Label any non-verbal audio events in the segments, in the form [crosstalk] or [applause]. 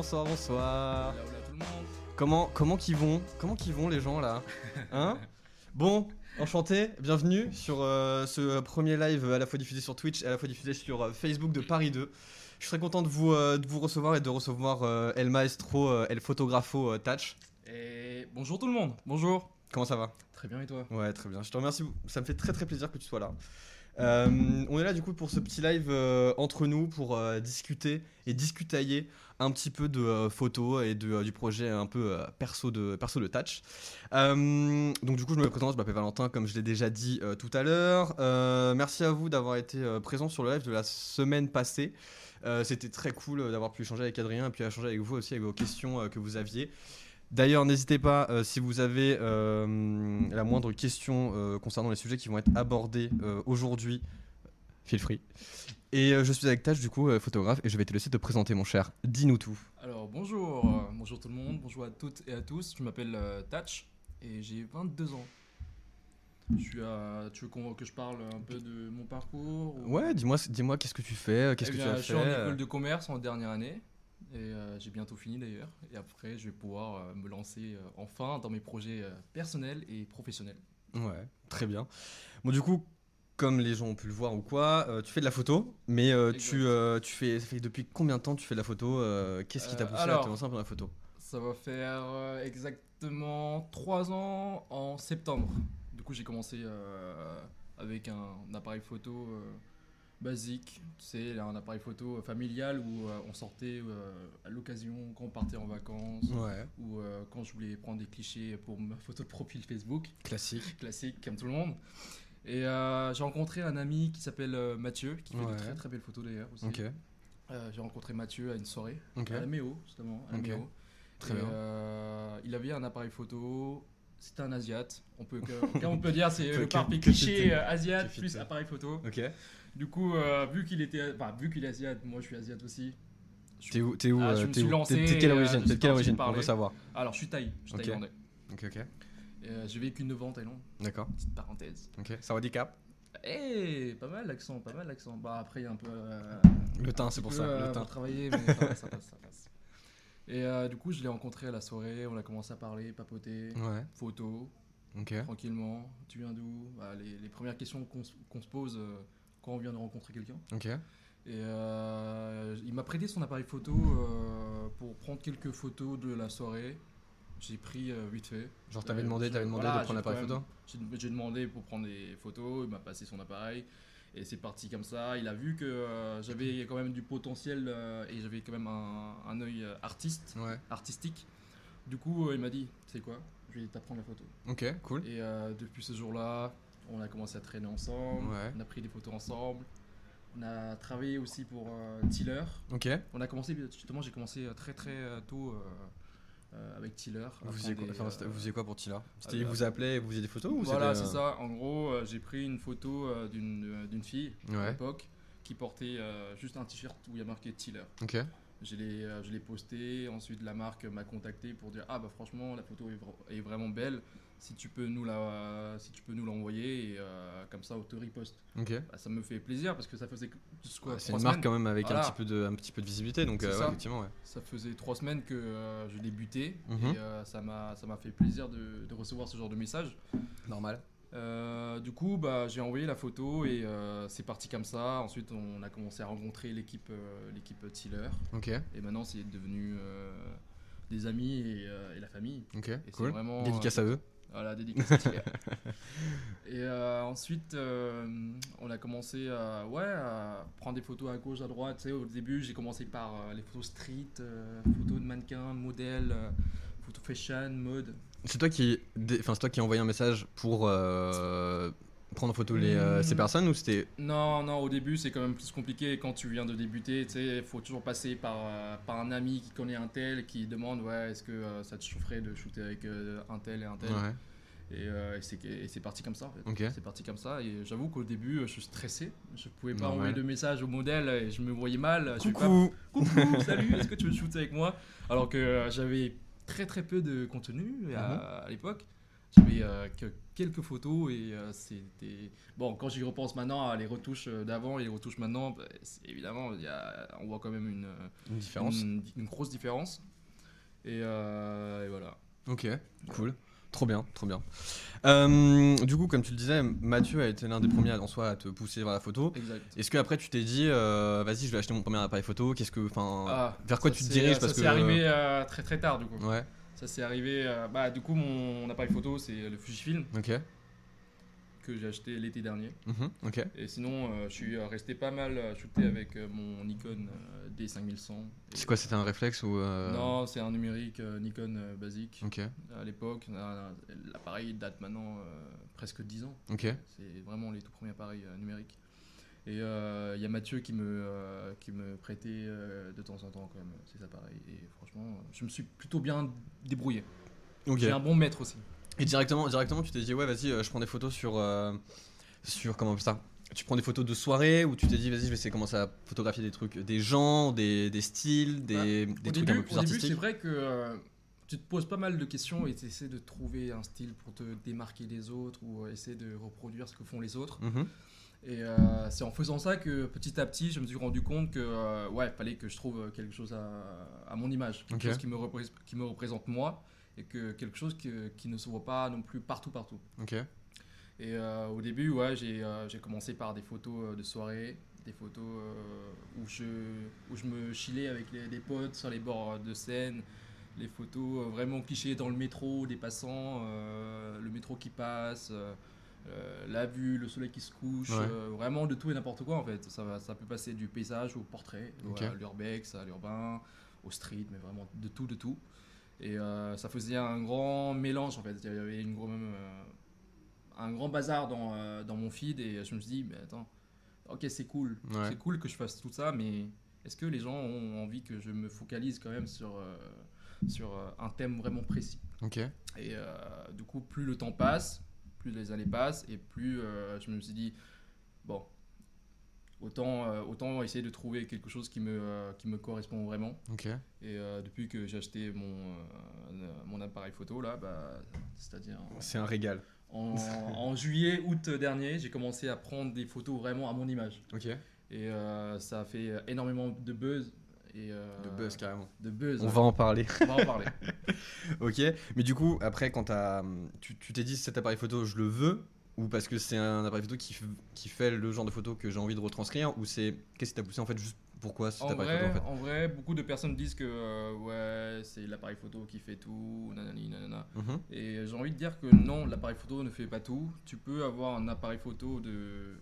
Bonsoir, bonsoir. Comment, comment qu'ils vont Comment qu'ils vont les gens là [laughs] Hein Bon, enchanté, bienvenue sur euh, ce premier live à la fois diffusé sur Twitch et à la fois diffusé sur euh, Facebook de Paris 2. Je suis très content de vous, euh, de vous recevoir et de recevoir El Maestro, El Photographo euh, Touch. Et bonjour tout le monde, bonjour. Comment ça va Très bien et toi? Ouais, très bien. Je te remercie. Ça me fait très très plaisir que tu sois là. Euh, on est là du coup pour ce petit live euh, entre nous pour euh, discuter et discutailler un petit peu de euh, photos et euh, du projet un peu euh, perso de perso de Touch. Donc du coup je me présente, je m'appelle Valentin comme je l'ai déjà dit tout à l'heure. Merci à vous d'avoir été présent sur le live de la semaine passée. C'était très cool d'avoir pu échanger avec Adrien et puis échanger avec vous aussi avec vos questions que vous aviez. D'ailleurs, n'hésitez pas, si vous avez la moindre question concernant les sujets qui vont être abordés aujourd'hui, feel free. Et euh, je suis avec Tâche, du coup, euh, photographe, et je vais te laisser te présenter, mon cher. Dis-nous tout. Alors bonjour, euh, bonjour tout le monde, bonjour à toutes et à tous. Je m'appelle euh, Tatch et j'ai 22 ans. Je suis à... Tu veux que je parle un peu de mon parcours ou- Ouais, dis-moi dis-moi qu'est-ce que tu fais, qu'est-ce Eh que tu as Je fait. suis en école de commerce en dernière année et euh, j'ai bientôt fini d'ailleurs. Et après, je vais pouvoir euh, me lancer enfin dans mes projets personnels et professionnels. Ouais, très bien. Bon, du coup, comme les gens ont pu le voir ou quoi, euh, tu fais de la photo, mais euh, tu, euh, tu fais, ça fait depuis combien de temps tu fais de la photo Qu'est-ce qui t'a poussé à te lancer dans la photo? Ça va faire exactement 3 ans en septembre. Du coup, j'ai commencé avec un, appareil photo basique, tu sais, un appareil photo familial où on sortait à l'occasion quand on partait en vacances Ouais, ou quand je voulais prendre des clichés pour ma photo de profil Facebook, classique. classique comme tout le monde. Et euh, j'ai rencontré un ami qui s'appelle euh, Mathieu, qui fait Ouais. de très très belles photos d'ailleurs aussi. Euh, j'ai rencontré Mathieu à une soirée à la Méo, justement. À la Ok. Méo. Très Et, bien. euh, il avait un appareil photo. C'était un Asiate. On peut, [laughs] on peut dire c'est le que cliché Asiate plus appareil photo. Du coup, vu qu'il était, vu qu'il est Asiate, moi je suis Asiate aussi. T'es où T'es où Ah, je me suis lancé, T'es quelle origine? T'es quelle origine? On veut savoir. Alors je suis thaï, je suis thaïlandais. Ok, ok. Euh, J'ai vécu 9 ans en Thaïlande. D'accord. Petite parenthèse. Ok. Ça handicap Eh, pas mal l'accent, pas mal l'accent. Bah après il y a un peu. euh, Le teint, c'est pour peu, ça. euh, Le teint. pour travailler, mais ça, va, ça passe, ça passe. Et euh, du coup, je l'ai rencontré à la soirée, on a commencé à parler, papoter, Ouais. photo, Ok. tranquillement. Tu viens d'où? Bah, les, les premières questions qu'on se- qu'on se pose euh, quand on vient de rencontrer quelqu'un. Ok. Et euh, il m'a prêté son appareil photo euh, pour prendre quelques photos de la soirée. J'ai pris euh, vite fait. Genre t'avais Euh, demandé, t'avais demandé voilà, de prendre l'appareil photo. J'ai demandé pour prendre des photos, il m'a passé son appareil et c'est parti comme ça. Il a vu que euh, j'avais quand même du potentiel euh, et j'avais quand même un, un œil artiste, Ouais. artistique. Du coup, il m'a dit, c'est quoi? Je vais t'apprendre la photo. Ok. Cool. Et depuis ce jour-là, on a commencé à traîner ensemble, Ouais. on a prit des photos ensemble. On a travaillé aussi pour Tiller. Ok. On a commencé, justement, j'ai commencé très très tôt euh, avec Tiller. Vous faisiez quoi des, Enfin, euh, vous faisiez quoi pour C'était euh, il vous appelait et vous faisiez des photos ou voilà, c'est ça. En gros, j'ai pris une photo d'une fille à l'époque qui portait juste un t-shirt où il y a marqué Tiller. Ok. Je l'ai je l'ai posté. Ensuite, la marque m'a contacté pour dire ah bah franchement la photo est, vra- est vraiment belle. Si tu peux nous la si tu peux nous l'envoyer et euh, comme ça on te riposte. Ok. Bah, ça me fait plaisir parce que ça faisait quoi, Ouais, c'est une marque quand même avec un petit peu de un petit peu de visibilité donc euh, ouais, ça. effectivement ouais. Ça faisait trois semaines que euh, je débutais Mhm. et ça m'a ça m'a fait plaisir de, de recevoir ce genre de message. Normal. Du coup, bah, j'ai envoyé la photo et c'est parti comme ça. Ensuite, on a commencé à rencontrer l'équipe l'équipe Tiller. Ok. Et maintenant, c'est devenu des amis et, euh, et la famille. Ok. Cool. vraiment, Dédicace euh, à eux. Voilà, dédicace à Tiller. [laughs] et euh, ensuite, euh, on a commencé à, ouais, à prendre des photos à gauche, à droite. Tu sais, au début, j'ai commencé par euh, les photos street, photos de mannequins, modèles, photos fashion, mode. C'est toi qui, enfin c'est toi qui as envoyé un message pour prendre en photo les, euh, ces Hmm. personnes ou c'était. Non, non, au début c'est quand même plus compliqué quand tu viens de débuter. Tu sais, il faut toujours passer par, euh, par un ami qui connaît un tel qui demande ouais, est-ce que euh, ça te chaufferait de shooter avec un tel et un tel? Ouais, Et, et c'est parti comme ça en fait. C'est parti comme ça et j'avoue qu'au début je stressais. Je pouvais pas envoyer de message au modèle et je me voyais mal. Je vais pas- Coucou Coucou, [laughs] salut, est-ce que tu veux shooter avec moi? Alors que j'avais très très peu de contenu à, à l'époque. J'avais euh, que quelques photos et euh, c'était. Bon, quand j'y repense maintenant à les retouches euh, d'avant et les retouches maintenant, bah, c'est- évidemment, y a, on voit quand même une, Une différence. une, une grosse différence. Et, euh, et voilà. Ok, cool. Trop bien, trop bien. Euh, du coup, comme tu le disais, Mathieu a été l'un des premiers en soi à te pousser vers la photo. Est-ce que après tu t'es dit, euh, vas-y, je vais acheter mon premier appareil photo Qu'est-ce que, enfin, Ah, vers quoi tu te diriges parce que arrivé euh, très très tard du coup. Ouais, Ça s'est arrivé. euh, bah, du coup, mon appareil photo, c'est le Fujifilm ok, que j'ai acheté l'été dernier. mhm, ok, Et sinon, euh, je suis euh, resté pas mal euh, shooté avec euh, mon Nikon euh, D5100. Et- C'est quoi, c'était un réflexe ou euh, Non, c'est un numérique euh, Nikon euh, basique. Ok, À l'époque, euh, l'appareil date maintenant euh, presque 10 ans. ok, C'est vraiment les tout premiers appareils euh, numériques. Et euh, il y a Mathieu qui me, euh, qui me prêtait euh, de temps en temps quand même ces appareils. Et franchement, euh, je me suis plutôt bien débrouillé. ok. J'ai un bon maître aussi. Et directement, directement, tu t'es dit, ouais, vas-y, euh, je prends des photos sur, euh, sur comment on appelle ça? Tu prends des photos de soirée ou tu t'es dit, vas-y, je vais essayer de commencer à photographier des trucs, des gens, des, des styles, des, des Au trucs début, un peu plus au début, c'est artistiques. vrai que euh, tu te poses pas mal de questions et tu essaies de trouver un style pour te démarquer des autres ou euh, essayer de reproduire ce que font les autres. Mhm. Et euh, c'est en faisant ça que petit à petit, je me suis rendu compte que euh, ouais, fallait que je trouve quelque chose à, à mon image, quelque chose qui me, représ- qui me représente moi et que quelque chose que- qui ne se voit pas non plus partout partout. Ok, Et euh, au début, ouais, j'ai euh, commencé par des photos euh, de soirée, des photos euh, où, je, où je me chillais avec les, des potes sur les bords de Seine, les photos euh, vraiment clichés dans le métro, des passants, euh, le métro qui passe, euh, euh, la vue, le soleil qui se couche, Ouais. euh, vraiment de tout et n'importe quoi en fait. Ça, peut passer du paysage au portrait, Ok. voilà, à l'urbex, à l'urbain, au street, mais vraiment de tout, de tout. Et euh, ça faisait un grand mélange en fait. Il y avait une gros- même, euh, un grand bazar dans, euh, dans mon feed et je me suis dit, mais attends, ok, c'est cool. Ouais. C'est cool que je fasse tout ça, mais est-ce que les gens ont envie que je me focalise quand même sur, euh, sur euh, un thème vraiment précis? Ok, Et euh, du coup, plus le temps passe, plus les années passent, et plus euh, je me suis dit, bon, autant, euh, autant essayer de trouver quelque chose qui me, euh, qui me correspond vraiment. Et euh, depuis que j'ai acheté mon, mon appareil photo, là, bah, c'est-à-dire C'est un régal. en, en [laughs] juillet, août dernier, j'ai commencé à prendre des photos vraiment à mon image. Et ça a fait énormément de buzz. Et, euh, De buzz carrément. De buzz. On ouais. va en parler. On va en parler. [laughs] ok, mais du coup, après, quand tu tu t'es dit cet appareil photo, je le veux, ou parce que c'est un appareil photo qui, fait le genre de photo que j'ai envie de retranscrire, ou c'est qu'est-ce qui t'a poussé en fait juste pourquoi cet En appareil vrai, photo en en vrai, beaucoup de personnes disent que euh, ouais, c'est l'appareil photo qui fait tout, nanani, nanana. fait Mhm. Et j'ai envie de dire que non, l'appareil photo ne fait pas tout. Tu peux avoir un appareil photo de,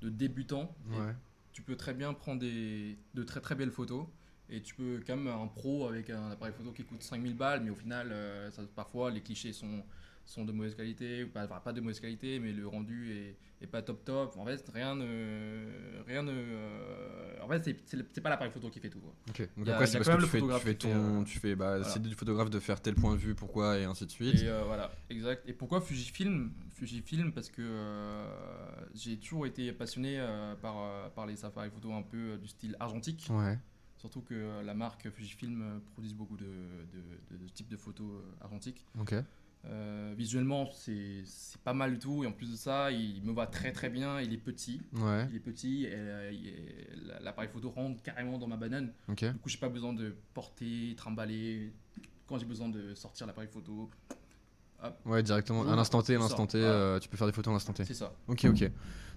de débutant. Ouais. Tu peux très bien prendre des, de très très belles photos. Et tu peux quand même un pro avec un appareil photo qui coûte 5000 balles, mais au final, euh, ça- parfois les clichés sont, sont de mauvaise qualité, ou pas, enfin, pas de mauvaise qualité, mais le rendu est, est pas top top. En fait, rien ne. Rien ne euh, en fait, c'est- pas l'appareil photo qui fait tout. quoi. Ok, donc a- après c'est parce que tu le fais, tu fais ton, euh, tu fais, bah, voilà. c'est du photographe de faire tel point de vue, pourquoi, et ainsi de suite. Et euh, voilà, exact. Et pourquoi Fujifilm Fujifilm? Parce que euh, j'ai toujours été passionné euh, par, par les appareils photo un peu du style argentique. Ouais. Surtout que euh, la marque Fujifilm euh, produit beaucoup de, de, de- de types de photos euh, argentiques. Euh, visuellement, c'est pas mal du tout. Et en plus de ça, il me va très très bien. Il est petit. Ouais. Il est petit. L'appareil photo rentre carrément dans ma banane. Ok. Du coup, j'ai pas besoin de porter, trimballer. Quand j'ai besoin de sortir l'appareil photo, Ouais, directement. Voilà, À l'instant T, voilà. euh, tu peux faire des photos à l'instant T. c'est ça. Ok, ok.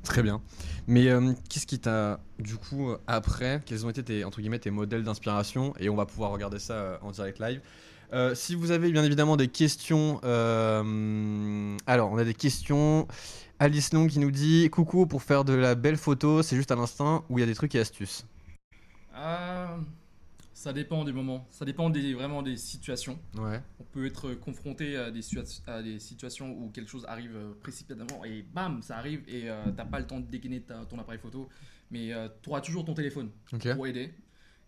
Très bien. Mais euh, qu'est-ce qui t'a, du coup, après, quels ont été tes, entre guillemets, tes modèles d'inspiration? Et on va pouvoir regarder ça euh, en direct live. Si vous avez bien évidemment des questions, alors on a des questions. Alice Long qui nous dit Coucou, pour faire de la belle photo, c'est juste à l'instant où il y a des trucs et astuces? Ça dépend du moment. Ça dépend des, vraiment des situations. Ouais. On peut être confronté à des, situa- à des situations où quelque chose arrive euh, précipitamment et bam, ça arrive et euh, t'as pas le temps de dégainer ta- ton appareil photo. Mais tu auras toujours ton téléphone pour aider.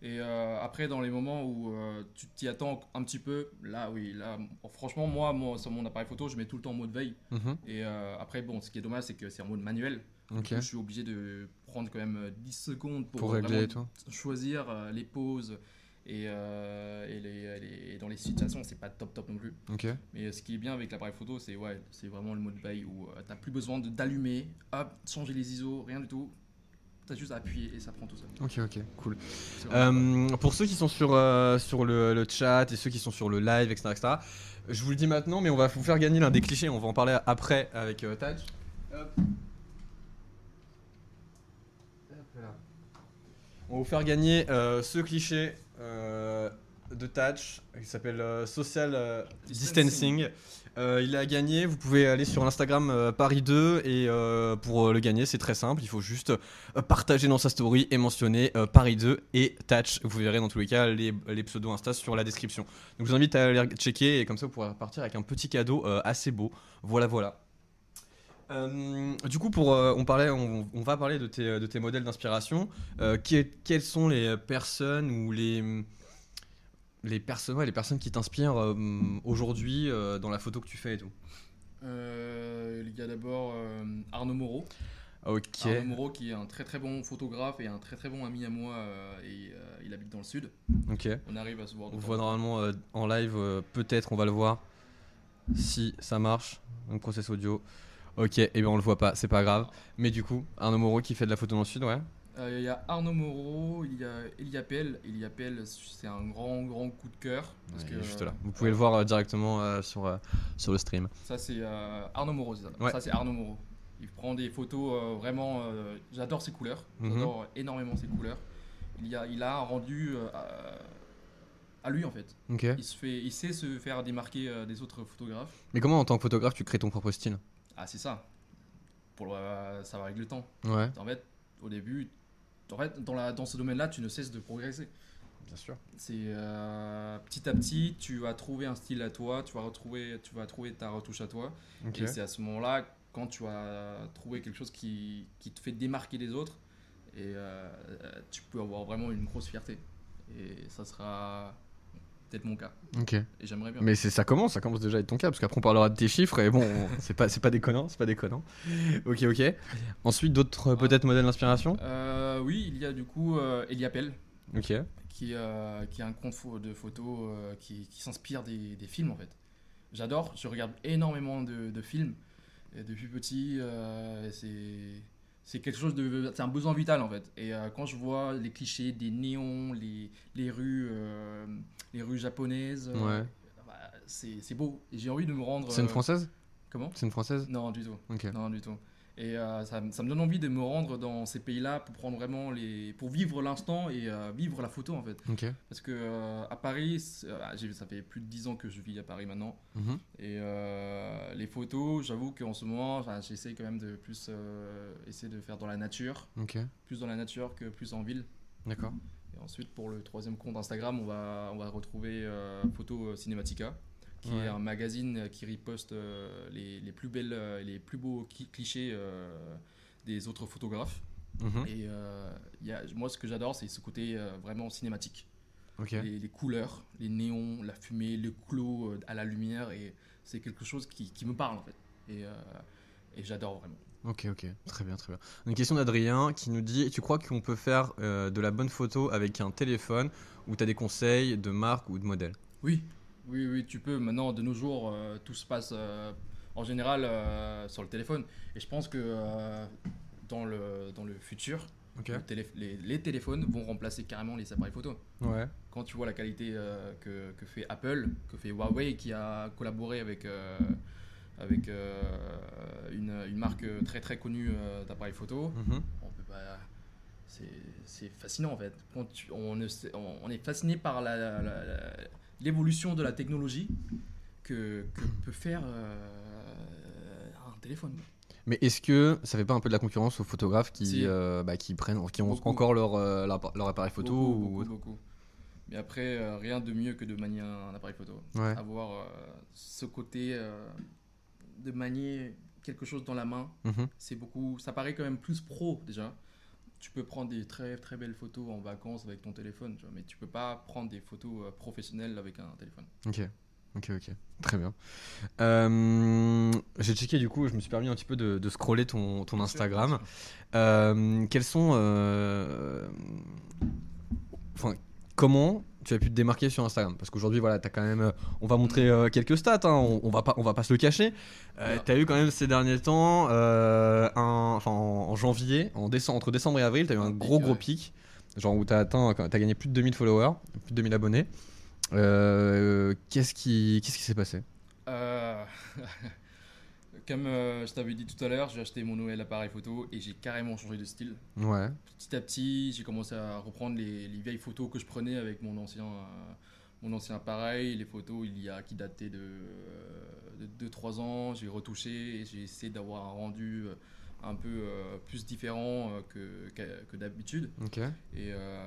Et euh, après, dans les moments où euh, tu t'y attends un petit peu, là, oui, là, franchement, moi, moi, sur mon appareil photo, je mets tout le temps en mode veille. Mhm. Et euh, après, bon, ce qui est dommage, c'est que c'est en mode manuel. Ok. Je suis obligé de prendre quand même euh, 10 secondes pour, Pour régler tout. choisir euh, les poses. Et, euh, et les, les- et dans les situations, c'est pas top top non plus. Mais ce qui est bien avec l'appareil photo, c'est ouais, c'est vraiment le mode veille où tu t'as plus besoin de d'allumer, hop, changer les ISO, rien du tout. T'as juste à appuyer et ça prend tout seul. Ok, ok, cool. Euh, pour ceux qui sont sur, euh, sur le, le chat et ceux qui sont sur le live, etc., etc., je vous le dis maintenant, mais on va vous faire gagner l'un des clichés. On va en parler après avec euh, Taj. Hop. Hop là. On va vous faire gagner euh, ce cliché euh, de Touch qui s'appelle euh, Social euh, Distancing. Euh, il a gagné, vous pouvez aller sur l'Instagram euh, Paris 2 et euh, pour euh, le gagner c'est très simple, il faut juste euh, partager dans sa story et mentionner euh, Paris 2 et Touch. Vous verrez dans tous les cas les, les pseudos Insta sur la description. Donc je vous invite à aller checker et comme ça vous pourrez partir avec un petit cadeau euh, assez beau. Voilà voilà. Euh, du coup, pour, euh, on, parlait, on, on va parler de tes, de tes modèles d'inspiration. Euh, que- quelles sont les personnes ou les, les, personnes, ouais, les personnes qui t'inspirent aujourd'hui dans la photo que tu fais et tout? Il y a d'abord Arnaud Moreau. Arnaud Moreau qui est un très très bon photographe et un très très bon ami à moi euh, et euh, il habite dans le sud. Ok. On arrive à se voir. On voit normalement euh, en live, peut-être on va le voir si ça marche. Un process audio. Ok, et bien on le voit pas, c'est pas grave. Mais du coup, Arnaud Moreau qui fait de la photo dans le sud, ouais. Euh, Il y a Arnaud Moreau, il y a Eliapel. Eliapel, c'est un grand grand coup de cœur. Parce Ouais, que, il est juste euh, là. Vous pouvez le voir euh, directement sur, sur le stream. Ça c'est Arnaud Moreau, ça. Ouais. Ça c'est Arnaud Moreau. Il prend des photos vraiment. J'adore ses couleurs. Mhm. J'adore énormément ses couleurs. Il, y a, il a un rendu à, lui en fait. Il, se fait, il sait se faire démarquer euh, des autres photographes. Mais comment en tant que photographe tu crées ton propre style? Ah c'est ça. Pour le- ça va avec le temps. Ouais. En fait, au début, en fait, dans, la, dans ce domaine-là, tu ne cesses de progresser. Bien sûr. C'est euh, petit à petit, tu vas trouver un style à toi, tu vas retrouver, tu vas trouver ta retouche à toi. Ok. Et c'est à ce moment-là, quand tu vas trouver quelque chose qui, qui te fait démarquer des autres, et euh, euh, tu peux avoir vraiment une grosse fierté. Et ça sera peut-être mon cas. Ok. Et j'aimerais bien. Mais c'est ça commence, ça commence déjà à être ton cas, parce qu'après on parlera de tes chiffres et bon, [laughs] c'est pas c'est pas déconnant, c'est pas déconnant. Ok, ok. Ensuite d'autres euh, peut-être modèles d'inspiration. Euh, oui, il y a du coup euh, Eliapel, Ok. qui, euh, qui a un compte de photos euh, qui, qui s'inspire des, des films en fait. J'adore, je regarde énormément de, de films et depuis petit. euh, c'est c'est quelque chose de c'est un besoin vital en fait. Et euh, quand je vois les clichés des néons, les, les rues euh, les rues japonaises, euh, Ouais. bah, c'est beau. Et j'ai envie de me rendre. C'est une française? Comment? C'est une française? Non, du tout. Non, du tout. Et euh, ça, me- ça me donne envie de me rendre dans ces pays-là pour prendre vraiment les, pour vivre l'instant et euh, vivre la photo en fait. Parce que euh, à Paris, j'ai- ça fait plus de 10 ans que je vis à Paris maintenant. Mhm. Et les photos, j'avoue qu'en ce moment, j'essaie quand même de plus essayer de faire dans la nature, plus dans la nature que plus en ville. D'accord. Et ensuite, pour le troisième compte Instagram, on va, on va retrouver Photo Cinematica, qui Ouais. est un magazine qui riposte euh, les, les plus belles euh, les plus beaux cli- clichés euh, des autres photographes. Mhm. Et euh, y a, moi, ce que j'adore, c'est ce côté euh, vraiment cinématique. Les, les couleurs, les néons, la fumée, le clos euh, à la lumière, et c'est quelque chose qui, qui me parle en fait. Et, euh, et j'adore vraiment. Ok, ok, très bien, très bien. Une question d'Adrien qui nous dit Tu crois qu'on peut faire euh, de la bonne photo avec un téléphone ou tu as des conseils de marque ou de modèle? Oui, oui, oui, tu peux. Maintenant, de nos jours, euh, tout se passe euh, en général euh, sur le téléphone. Et je pense que dans, le, dans le futur, Ok. le télé- les, les téléphones vont remplacer carrément les appareils photo. Ouais. Quand tu vois la qualité que, que fait Apple, que fait Huawei, qui a collaboré avec, avec une, une marque très très connue d'appareils photo, on peut pas. C'est fascinant en fait. Quand tu- on, est fasciné par la- la- la- la- l'évolution de la technologie que, que peut faire euh, un téléphone. Mais est-ce que ça fait pas un peu de la concurrence aux photographes qui, Si. euh, bah, qui prennent, qui ont Beaucoup. encore leur, euh, leur, leur appareil photo beaucoup, ou... beaucoup, beaucoup. Mais après, euh, rien de mieux que de manier un appareil photo. Ouais. Avoir ce côté de manier quelque chose dans la main, Mhm. c'est beaucoup. Ça paraît quand même plus pro déjà. Tu peux prendre des très très belles photos en vacances avec ton téléphone, tu vois, mais tu peux pas prendre des photos euh, professionnelles avec un téléphone. Ok, ok, ok, très bien. Euh, J'ai checké du coup, je me suis permis un petit peu de, de scroller ton, ton Instagram. Euh, quels sont. euh, Enfin, comment tu as pu te démarquer sur Instagram? Parce qu'aujourd'hui, voilà, as quand même. euh, On va montrer euh, quelques stats, hein, on, on va pas, on va pas se le cacher. Euh, tu as eu quand même ces derniers temps, euh, un, enfin, en, en janvier, en décembre, entre décembre et avril, tu as eu un gros gros pic. Genre où tu as atteint, as gagné plus de 2000 followers, plus de 2000 abonnés. Qu'est-ce qui qu'est-ce qui s'est passé? [laughs] Comme euh, je t'avais dit tout à l'heure, j'ai acheté mon nouvel appareil photo et j'ai carrément changé de style. Ouais, Petit à petit, j'ai commencé à reprendre les, les vieilles photos que je prenais avec mon ancien, euh, mon ancien appareil, les photos il y a, qui dataient de, euh, de 2-3 ans. J'ai retouché et j'ai essayé d'avoir un rendu euh, un peu euh, plus différent euh, que, que, que d'habitude. ok. Et, euh,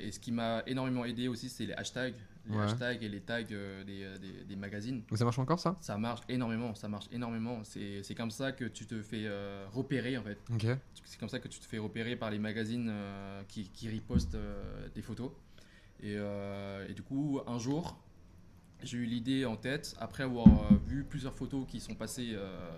et ce qui m'a énormément aidé aussi, c'est les hashtags. Les Ouais. hashtags et les tags euh, des, des- des magazines. Donc ça marche encore ça? Ça marche énormément, ça marche énormément. C'est comme ça que tu te fais euh, repérer en fait. C'est comme ça que tu te fais repérer par les magazines euh, qui, qui ripostent euh, des photos. Et, euh, et du coup, un jour, j'ai eu l'idée en tête, après avoir euh, vu plusieurs photos qui sont passées, euh,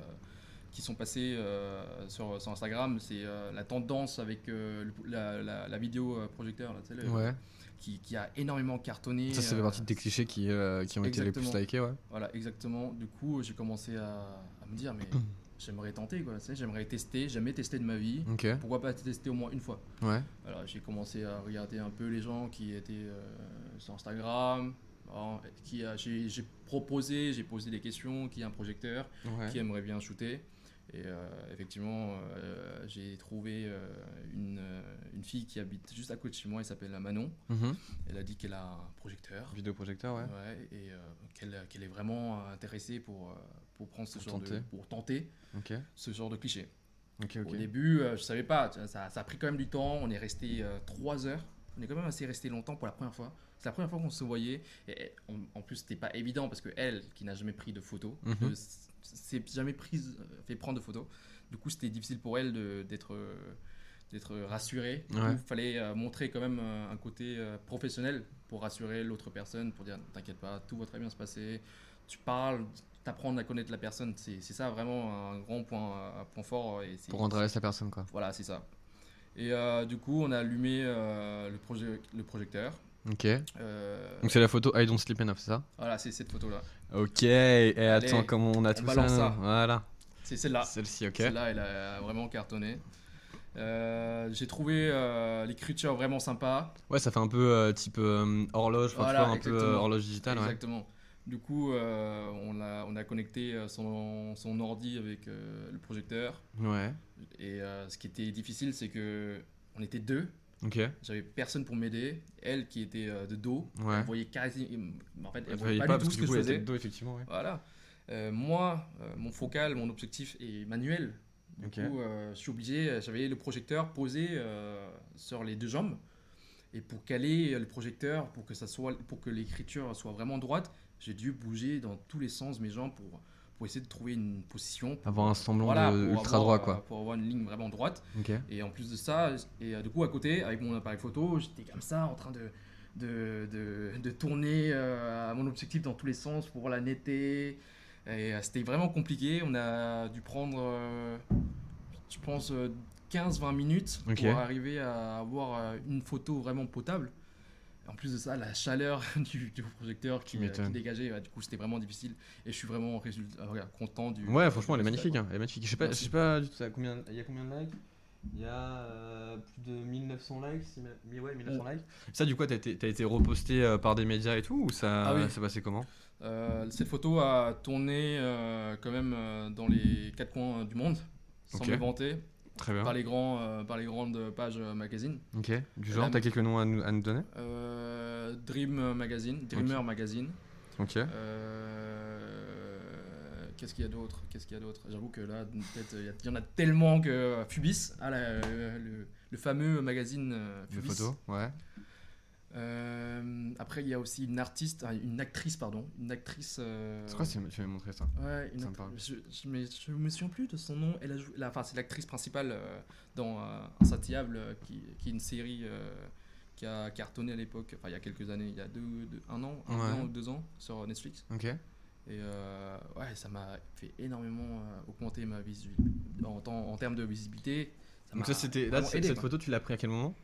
qui sont passées euh, sur, sur Instagram, c'est euh, la tendance avec euh, la, la- la vidéo euh, projecteur, là, tu sais, le- Ouais. Qui, qui a énormément cartonné. Ça, ça fait euh, partie de tes clichés qui, euh, qui ont été les plus likés, ouais. Voilà, exactement. Du coup, j'ai commencé à, à me dire, mais [clears throat] j'aimerais tenter, quoi. J'aimerais tester, jamais testé de ma vie. Pourquoi pas tester au moins une fois? Ouais. Alors, j'ai commencé à regarder un peu les gens qui étaient euh, sur Instagram. Qui j'ai j'ai proposé, j'ai posé des questions, qui a un projecteur, Ouais. qui aimerait bien shooter. Et euh, effectivement, euh, j'ai trouvé euh, une, une fille qui habite juste à côté de chez moi, elle s'appelle Manon. Mhm. Elle a dit qu'elle a un projecteur. Vidéoprojecteur, ouais. Ouais, et qu'elle qu'elle est vraiment intéressée pour, pour prendre ce Pour genre de tenter. pour tenter ce genre de cliché. Au début, euh, je savais pas, ça, ça a pris quand même du temps. On est resté euh, trois heures. On est quand même assez resté longtemps pour la première fois. C'est la première fois qu'on se voyait. Et, en, plus, c'était pas évident parce que elle, qui n'a jamais pris de photos, ne s- s'est jamais prise, euh, fait prendre de photos. Du coup, c'était difficile pour elle d'être euh, d'être rassurée. Ouais. Il fallait euh, montrer quand même un côté euh, professionnel pour rassurer l'autre personne, pour dire t'inquiète pas, tout va très bien se passer. Tu parles, t'apprends à connaître la personne. C'est ça vraiment un grand point, un point fort. Et Pour rendre à l'aise la personne, quoi. voilà, c'est ça. Et euh, du coup, on a allumé le, proje- le projecteur. Ok. Euh, Donc c'est la photo I don't sleep enough, c'est ça voilà, c'est cette photo-là. Ok. Et attends, comment on a on tout ça, ça. Voilà. C'est celle-là. Celle-ci, ok. Celle-là, elle a vraiment cartonné. Euh, J'ai trouvé euh, l'écriture vraiment sympa. Ouais, ça fait un peu type horloge, Voilà, vois, un peu horloge digitale, ouais. Exactement. Du coup, euh, on, a, on a connecté son, son ordi avec euh, le projecteur. Ouais. Et euh, ce qui était difficile, c'est que on était deux. J'avais personne pour m'aider. Elle qui était euh, de dos, Ouais. elle voyait quasi. En fait, elle Elle voyait pas, pas du parce tout ce que coup, je faisais. de dos, effectivement, ouais. Voilà. Euh, moi, euh, mon focal, mon objectif est manuel. Du coup, je suis obligé, j'avais le projecteur posé sur les deux jambes. Et pour caler le projecteur, pour que, ça soit, pour que l'écriture soit vraiment droite, j'ai dû bouger dans tous les sens mes jambes pour, pour essayer de trouver une position. pour- Avoir un semblant voilà, de ultra avoir, droit, quoi. Pour avoir une ligne vraiment droite. Et en plus de ça, et euh, du coup à côté, avec mon appareil photo, j'étais comme ça en train de, de, de, de tourner euh, à mon objectif dans tous les sens pour la netter. Et euh, c'était vraiment compliqué. On a dû prendre, je pense, euh, 15-20 minutes pour arriver à avoir une photo vraiment potable. En plus de ça, la chaleur [laughs] du, du projecteur qui, euh, qui dégageait, ouais, du coup c'était vraiment difficile. Et je suis vraiment résultat, euh, content du. Ouais, franchement, elle est magnifique. hein, Elle est magnifique. Je sais pas, je sais pas du tout ça. Combien, il y a combien de likes? Il y a euh, plus de 1900 likes. si ma- Ouais, 1900 likes. Ça, du coup, t'as été, été reposté euh, par des médias et tout ou ça, Ah oui. ça passé comment? Euh, cette photo a tourné quand même dans les quatre coins du monde, sans Ok. me vanter, Très bien. par les, grands, euh, par les grandes pages euh, magazine. Ok. Du genre, a- t'as quelques noms à nous, à nous donner? Euh, Dream Magazine, Dreamer Magazine. Ok. Qu'est-ce qu'il y a d'autre? Qu'est-ce qu'il y a d'autre? J'avoue que là, il y en a tellement que Fubis, ah, là, le, le fameux magazine Fubis. photos Ouais. Euh, après, il y a aussi une artiste, une actrice, pardon, une actrice. euh, C'est quoi, c'est- tu m'as montré ça Ouais, une Ça me actrice- parle. je, je, mais je me souviens plus de son nom. Elle a joué, la- enfin, c'est l'actrice principale euh, dans Insatiable, qui, qui est une série qui a cartonné à l'époque, enfin il y a quelques années, il y a deux, deux- un an, un Ouais. an ou deux ans sur Netflix. Ok. Et euh, ouais, ça m'a fait énormément augmenter ma visu en, temps- en termes de visibilité. Donc m'a ça, c'était. Là, aidé, cette quoi. photo, tu l'as pris à quel moment?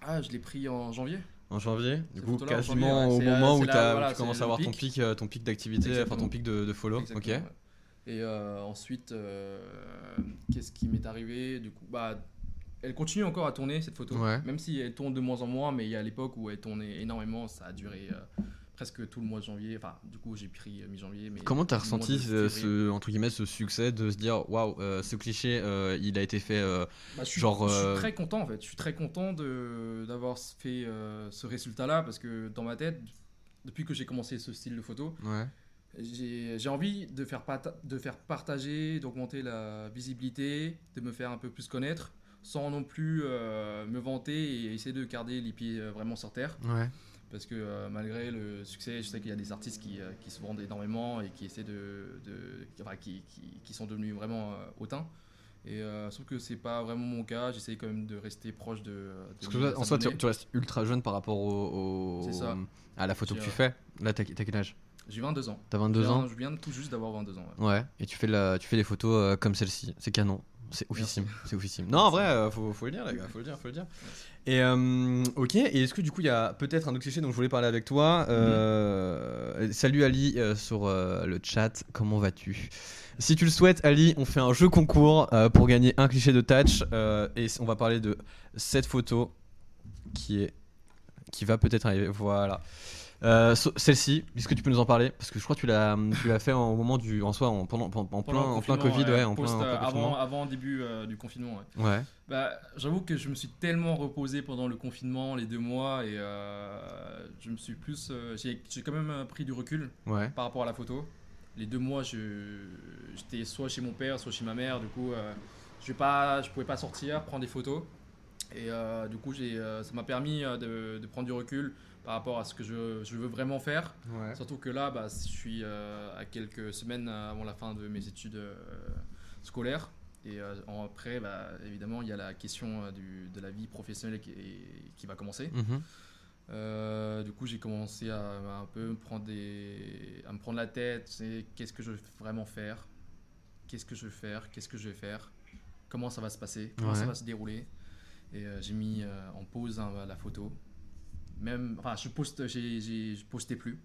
Ah, je l'ai pris en janvier. En janvier Du coup, quasiment janvier, ouais, au moment où voilà, tu commences à avoir ton pic. euh, ton pic d'activité, enfin ton pic de, de follow. Ok. Exactement, ouais. Et euh, ensuite, euh, qu'est-ce qui m'est arrivé Du coup, bah, elle continue encore à tourner cette photo, Ouais. même si elle tourne de moins en moins, mais il y a l'époque où elle tournait énormément, ça a duré euh, presque tout le mois de janvier. Enfin, du coup, j'ai pris euh, mi-janvier. Mais Comment t'as ressenti de ce, entre guillemets ce succès de se dire waouh euh, ce cliché euh, il a été fait euh, Bah, je suis, genre, je suis euh, très content en fait. Je suis très content d'avoir fait euh, ce résultat-là parce que dans ma tête, depuis que j'ai commencé ce style de photo, ouais j'ai envie de faire, de faire partager, d'augmenter la visibilité, de me faire un peu plus connaître, sans non plus euh, me vanter et essayer de garder les pieds euh, vraiment sur terre. ouais Parce que euh, malgré le succès, je sais qu'il y a des artistes qui, euh, qui se vendent énormément et qui essaient de, de- enfin, qui, sont devenus vraiment euh, hautains. Et euh, sauf que c'est pas vraiment mon cas. J'essaie quand même de rester proche de. de parce que en soi tu, restes ultra jeune par rapport au, au- ça. à la photo que tu fais là t'as quel âge? J'ai 22 ans. t'as Je 22 viens- ans? Je viens tout juste d'avoir 22 ans. ouais. ouais et tu fais la tu fais des photos euh, comme celle-ci c'est canon c'est oufissime c'est oufissime [laughs] non en vrai euh, faut, faut le dire les gars faut le dire faut le dire et euh, ok et est-ce que du coup il y a peut-être un autre cliché dont je voulais parler avec toi Euh, salut Ali euh, sur le chat comment vas-tu? Si tu le souhaites Ali on fait un jeu concours pour gagner un cliché de touch et on va parler de cette photo qui est qui va peut-être arriver voilà euh, so- celle-ci, est-ce que tu peux nous en parler? Parce que je crois que tu l'as, tu l'as fait au moment du, en soi, en, pendant, en, en plein, en plein Covid, ouais, en plein, post, en plein euh, avant, confinement. avant début euh, du confinement. ouais. Ouais. Bah, j'avoue que je me suis tellement reposé pendant le confinement, les deux mois, et euh, je me suis plus. j'ai, quand même pris du recul Ouais. par rapport à la photo. Les deux mois, j'étais soit chez mon père, soit chez ma mère. Du coup, je pas, je pouvais pas sortir, prendre des photos. Et euh, du coup, j'ai, euh, ça m'a permis de, de prendre du recul par rapport à ce que je, je veux vraiment faire. Ouais. Surtout que là, bah, je suis euh, à quelques semaines avant la fin de mes études euh, scolaires. Et euh, après, bah, évidemment, il y a la question du- de la vie professionnelle qui, est- qui va commencer. Mhm. Du coup, j'ai commencé à, à un peu me prendre, des, à me prendre la tête. Qu'est-ce que je veux vraiment faire? Qu'est-ce que je veux faire? Qu'est-ce que je vais faire? Comment ça va se passer? Comment Ouais. ça va se dérouler? Et j'ai mis en pause hein, la photo. Même, enfin, je poste, j'ai, j'ai- je postais plus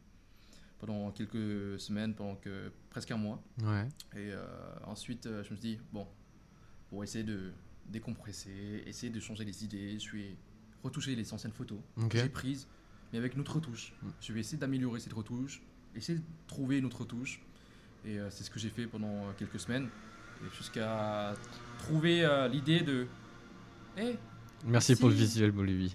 pendant quelques semaines, pendant que, presque un mois. Ouais. Et euh, ensuite, euh, je me suis dit, bon, pour essayer de décompresser, essayer de changer les idées, je suis retoucher les anciennes photos Ok. que j'ai prises, mais avec une autre retouche. Mm. Je vais essayer d'améliorer cette retouche, essayer de trouver une autre retouche. Et euh, c'est ce que j'ai fait pendant quelques semaines, jusqu'à trouver euh, l'idée de, Eh, Merci pour le visuel, Bolivie.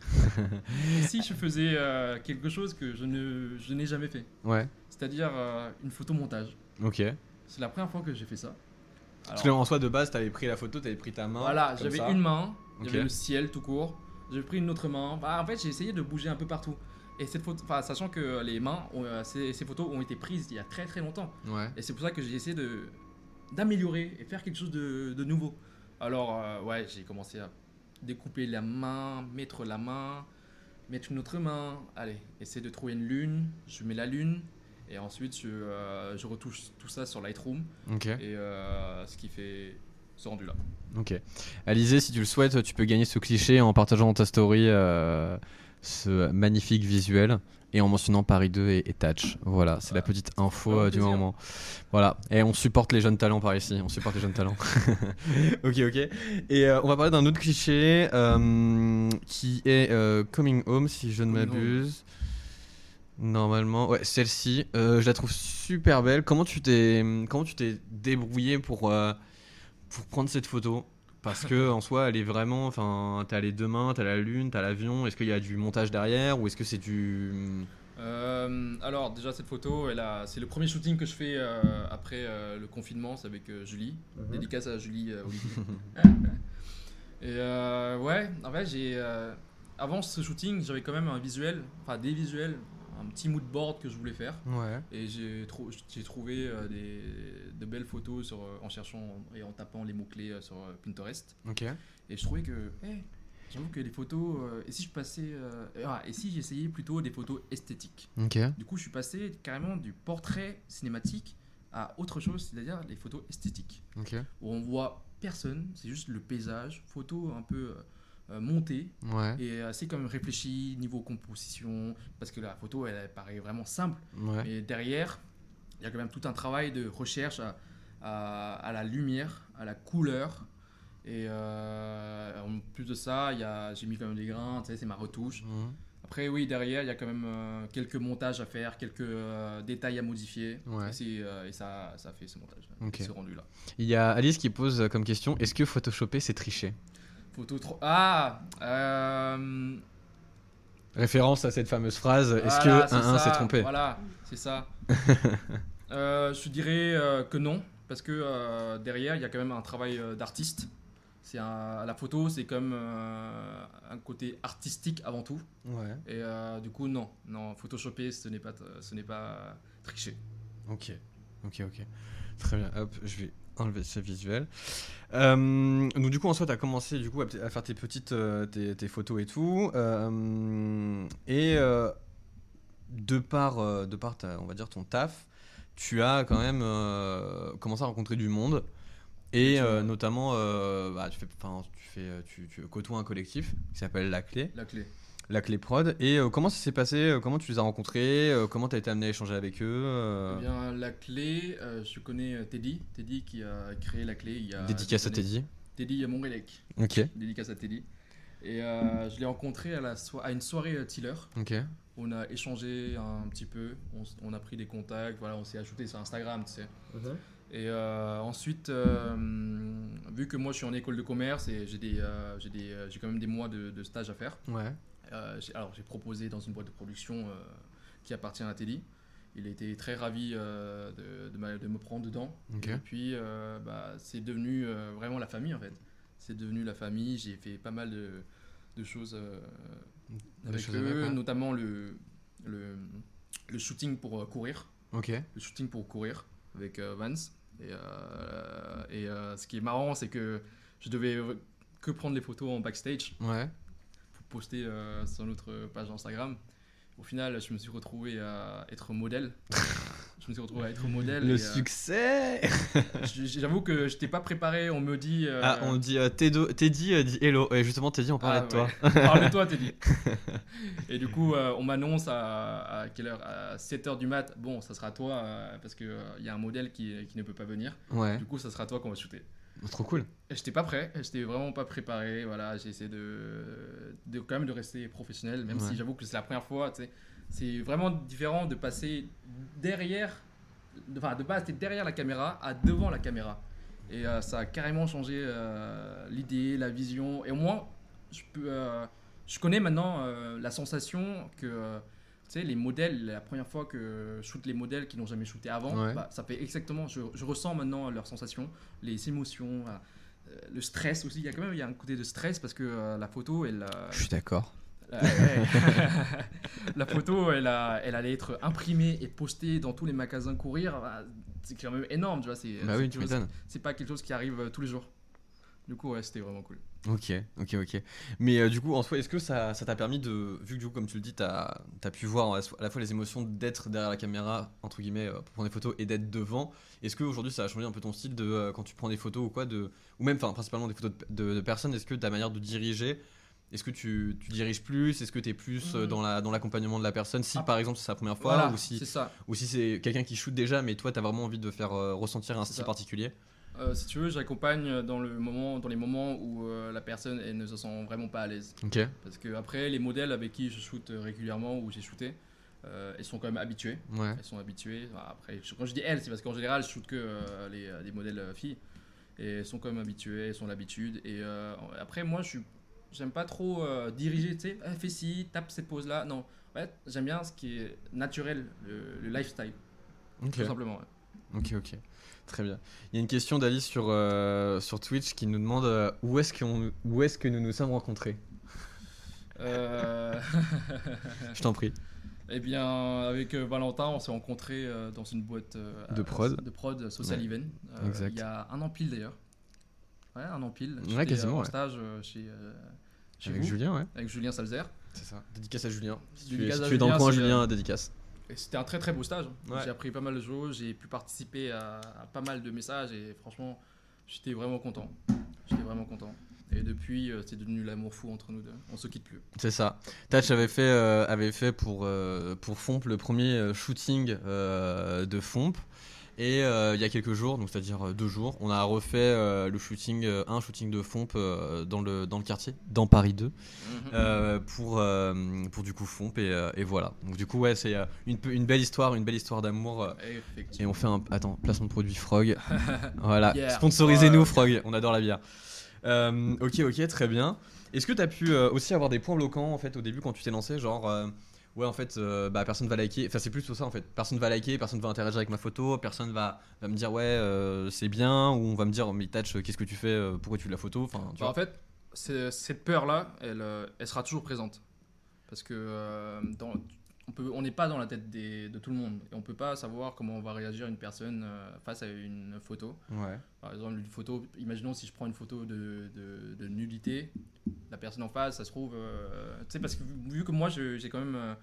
si [laughs] je faisais euh, quelque chose que je ne je n'ai jamais fait, Ouais. c'est-à-dire euh, une photomontage. Ok. C'est la première fois que j'ai fait ça. Parce que en soi, de base, t'avais pris la photo, t'avais pris ta main. Voilà, j'avais ça. une main, j'avais le ciel tout court, j'ai pris une autre main. Bah, en fait, j'ai essayé de bouger un peu partout. Et cette photo, enfin, sachant que les mains, ont, euh, ces, ces photos ont été prises il y a très très longtemps. Ouais. Et c'est pour ça que j'ai essayé de d'améliorer et faire quelque chose de, de nouveau. Alors, ouais, j'ai commencé à découper la main, mettre la main, mettre une autre main. Allez, essayer de trouver une lune. Je mets la lune. Et ensuite, je, euh, je retouche tout ça sur Lightroom. Et euh, ce qui fait ce rendu là. Ok. Alizé, si tu le souhaites, tu peux gagner ce cliché en partageant ta story euh, ce magnifique visuel et en mentionnant Paris 2 et, et Touch. Voilà, c'est la petite info euh, du plaisir. moment. Voilà, et on supporte les jeunes talents par ici. On supporte les jeunes talents. [laughs] ok, ok. Et euh, on va parler d'un autre cliché euh, qui est Coming Home, si je ne m'abuse. Normalement, ouais, celle-ci, je la trouve super belle. Comment tu t'es, comment tu t'es débrouillé pour pour prendre cette photo? Parce que en soi, elle est vraiment, enfin, t'as les deux mains, t'as la lune, t'as l'avion. Est-ce qu'il y a du montage derrière ou est-ce que c'est du Euh, alors déjà cette photo, c'est le premier shooting que je fais euh, après euh, le confinement, c'est avec Julie. Dédicace à Julie. [laughs] Et ouais, en fait j'ai, avant ce shooting, j'avais quand même un visuel, enfin des visuels un petit mood board que je voulais faire. Ouais. Et j'ai trou- j'ai trouvé euh, des, de belles photos sur, euh, en cherchant et en tapant les mots-clés euh, sur Pinterest. Ok. Et je trouvais que, hey, j'avoue que les photos, et si je passais, ah, et si j'essayais plutôt des photos esthétiques? Ok. Du coup, je suis passé carrément du portrait cinématique à autre chose, c'est-à-dire les photos esthétiques, Ok. où on voit personne, c'est juste le paysage, photo un peu montée Ouais. et assez comme réfléchi niveau composition, parce que la photo, elle, elle paraît vraiment simple. Ouais. Mais derrière, il y a quand même tout un travail de recherche à, à- à la lumière, à la couleur. Et euh, en plus de ça, j'ai mis quand même des grains, c'est ma retouche. Mhm. Après, oui, derrière, il y a quand même euh, quelques montages à faire, quelques euh, détails à modifier. Ouais. Et, euh, ça, ça fait ce montage, ce rendu-là. Il y a Alice qui pose comme question est-ce que photoshopper c'est tricher? Photo trop. Ah euh, Référence à cette fameuse phrase est-ce Voilà, que un 1 ça, s'est trompé Voilà, c'est ça. [laughs] Euh, je dirais euh, que non, parce que derrière, il y a quand même un travail d'artiste. C'est la photo, c'est comme un côté artistique avant tout. Ouais. Et du coup, non, non, photoshopper, ce n'est pas, ce n'est pas tricher. Ok. Ok, ok. Très bien. Hop, je vais enlever ce visuel. Euh, donc du coup, en soi, tu as commencé du coup, à, à faire tes petites euh, tes, tes photos et tout. Euh, et euh, de par, de par ta- on va dire, ton taf, tu as quand même commencé à rencontrer du monde. Et notamment, bah, tu, fais, tu, fais, tu, tu côtoies un collectif qui s'appelle La Clé. La clé. La Clé Prod. Et euh, comment ça s'est passé euh, Comment tu les as rencontrés euh, Comment tu as été amené à échanger avec eux euh, Eh bien, la clé, euh, je connais Teddy. Teddy qui a créé la clé il y a. Dédicace à. Teddy. Teddy Montrelec. Ok. Dédicace à Teddy. Et euh, je l'ai rencontré à, la so- à une soirée euh, Tiller. Ok. On a échangé un petit peu, on, a pris des contacts, voilà, on s'est ajouté sur Instagram, tu sais. Et euh, ensuite, euh, vu que moi je suis en école de commerce et j'ai des, j'ai des, j'ai quand même des mois de, de stage à faire. Ouais. Euh, alors j'ai proposé dans une boîte de production euh, qui appartient à Teddy. Il été très ravi euh, de, de ma- de me prendre dedans. Et puis, bah, c'est devenu vraiment la famille en fait. C'est devenu la famille. J'ai fait pas mal de, de choses avec choses eux, avec, notamment le, le, le shooting pour courir. Le shooting pour courir avec Vance. Et, euh, et euh, ce qui est marrant, c'est que je devais que prendre les photos en backstage Ouais. Poster euh, sur notre page Instagram. Au final, je me suis retrouvé à être modèle. je me suis retrouvé à être modèle. Le et, euh, succès J'avoue que je n'étais pas préparé. On me dit. euh, Ah, on dit Teddy dit hello. Et justement, Teddy, on parlait Ah, de toi. ouais. Parle de toi, Teddy. [laughs] Et du coup, on m'annonce à, à quelle heure À 7h du mat. Bon, ça sera toi parce qu'il il y a un modèle qui, qui ne peut pas venir. Ouais. Du coup, ça sera toi qu'on va shooter. Trop cool. J'étais pas prêt, j'étais vraiment pas préparé. Voilà, j'ai essayé de, de quand même de rester professionnel, même Ouais. si j'avoue que c'est la première fois. C'est vraiment différent de passer derrière, de- enfin de passer derrière la caméra à devant la caméra. Et euh, ça a carrément changé euh, l'idée, la vision. Et au moins, je peux, euh, je connais maintenant la sensation que sais, les modèles, la première fois que je shoot les modèles qui n'ont jamais shooté avant, Ouais. bah, ça fait exactement, je, je ressens maintenant leurs sensations, les émotions. Euh, le stress aussi. Il y a quand même il y a un côté de stress parce que euh, la photo, elle, euh, Je suis d'accord. euh, [laughs] la photo, elle, a, elle allait être imprimée et postée dans tous les magasins courir. bah, C'est quand même énorme, tu vois. C'est Bah oui, pas quelque chose qui arrive tous les jours. Du coup, ouais, c'était vraiment cool. Ok, ok, ok. Mais euh, du coup, en soi, est-ce que ça ça t'a permis de. Vu que du coup, comme tu le dis, t'as as pu voir à la fois les émotions d'être derrière la caméra, entre guillemets, euh, pour prendre des photos et d'être devant. Est-ce que aujourd'hui ça a changé un peu ton style de euh, quand tu prends des photos ou quoi de Ou même, enfin, principalement des photos de, de- de personnes, est-ce que ta manière de diriger. Est-ce que tu, tu diriges plus Est-ce que tu es plus Mhm. dans la dans l'accompagnement de la personne Si Ah. par exemple c'est sa première fois Voilà, ou si c'est ou si c'est quelqu'un qui shoot déjà mais toi tu as vraiment envie de faire euh, ressentir un style ça. particulier? Euh, si tu veux, j'accompagne dans, le moment, dans les moments où euh, la personne elle ne se sent vraiment pas à l'aise. Ok. Parce que après, les modèles avec qui je shoot régulièrement ou j'ai shooté, euh, elles sont quand même habituées. Ouais. Elles sont habituées. Enfin, Après, je- quand je dis elles, c'est parce qu'en général, je shoot que euh, les, euh, des modèles euh, filles. Et elles sont quand même habituées, elles ont l'habitude. Et euh, après, moi, je suis, j'aime pas trop euh, diriger, tu sais, Ah, fais ci, tape cette pose-là. Non, en fait, j'aime bien ce qui est naturel, le, le lifestyle, Ok. tout simplement. ouais. Ok, ok. Très bien. Il y a une question d'Alice sur, euh, sur Twitch qui nous demande euh, où est-ce où est-ce que nous nous sommes rencontrés? Euh, [laughs] [laughs] Je t'en prie. Eh bien, avec Valentin, on s'est rencontrés dans une boîte De prod. de prod Social Ouais. Event. Exact. Il y a un an pile d'ailleurs. Ouais, un an pile. Ouais, quasiment, en ouais. stage chez, chez Avec vous, Julien, ouais. avec Julien Salzer. C'est ça. Dédicace à Julien. Si tu es, Dédicace si à tu es dans le coin, Julien, dédicace. C'était un très très beau stage. Ouais. J'ai appris pas mal de choses, j'ai pu participer à, à pas mal de messages et franchement, j'étais vraiment content. J'étais vraiment content. Et depuis, euh, c'est devenu l'amour fou entre nous deux. On se quitte plus. C'est ça. Tatch avait fait, euh, avait fait pour, euh, pour Fomp le premier shooting euh, de Fomp. Et euh, il y a quelques jours, donc c'est-à-dire euh, deux jours, on a refait euh, le shooting, euh, un shooting de Fomp dans, le, dans le quartier, dans Paris 2, euh, pour, pour du coup Fomp. Et, et voilà. Donc du coup, ouais, c'est une, belle histoire, une belle histoire d'amour. et on fait un. Attends, placement de produit Frog. [laughs] voilà. Sponsorisez-nous, Frog. On adore la bière. Ok, ok, très bien. Est-ce que tu as pu aussi avoir des points bloquants en fait au début quand tu t'es lancé Genre, ouais, en fait, euh, bah, personne va liker. Enfin, c'est plus tout ça en fait. Personne va liker, personne va interagir avec ma photo, personne va, va me dire, ouais, euh, c'est bien, ou on va me dire, mais Touch, qu'est-ce que tu fais euh, Pourquoi tu fais de la photo Enfin, tu Bah, en fait, cette peur-là, elle, euh, elle sera toujours présente. Parce que euh, dans- on peut- on n'est pas dans la tête des- de tout le monde. Et on peut pas savoir comment on va réagir une personne euh, face à une photo. Ouais. Par exemple, une photo, imaginons si je prends une photo de, de, de nudité, la personne en face, ça se trouve. euh, tu sais, parce que vu, que moi, j'ai quand même euh,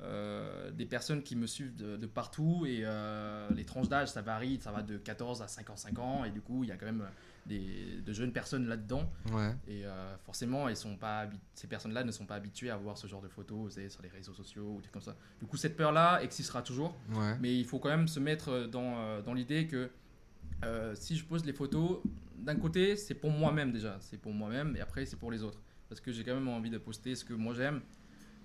euh, des personnes qui me suivent de, de partout et euh, les tranches d'âge, ça varie, ça va de 14 à 55 ans, et du coup, il y a quand même des, de jeunes personnes là-dedans. Ouais. Et euh, forcément, elles sont pas ces personnes-là ne sont pas habituées à voir ce genre de photos vous savez, sur les réseaux sociaux ou des comme ça. Du coup, cette peur-là existera toujours. Ouais. Mais il faut quand même se mettre dans, dans l'idée que si je pose les photos, d'un côté, c'est pour moi-même déjà, c'est pour moi-même, et après, c'est pour les autres. Parce que j'ai quand même envie de poster ce que moi j'aime,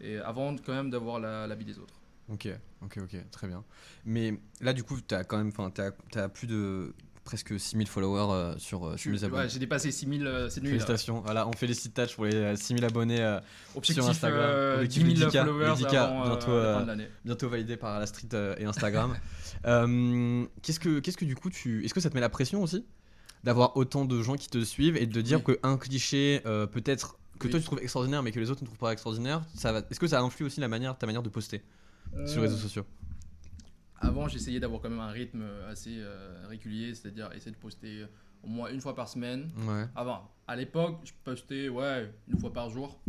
et avant quand même d'avoir la, la vie des autres. Ok, ok, ok, très bien. Mais là, du coup, t'as quand même, enfin, t'as, t'as plus de presque 6000 followers euh, sur, euh, sur les abonnés. Ouais, j'ai dépassé 6000 euh, cette nuit. là. Félicitations. Voilà, on félicite Touch pour les euh, 6000 abonnés euh, Objectif sur Instagram. euh, Objectif 10 000 Ludica. followers Ludica, avant euh, bientôt, la euh, bientôt validés par la street euh, et Instagram. [laughs] Euh, qu'est-ce que, qu'est-ce que du coup tu, est-ce que ça te met la pression aussi d'avoir autant de gens qui te suivent et de dire Oui. que un cliché euh, peut-être que Oui. toi tu trouves extraordinaire mais que les autres ne trouvent pas extraordinaire, ça va, est-ce que ça influe aussi la manière, ta manière de poster sur les réseaux sociaux? Avant, j'essayais d'avoir quand même un rythme assez euh, régulier, c'est-à-dire essayer de poster au moins une fois par semaine. Ouais. Avant, à l'époque, je postais ouais, une fois par jour.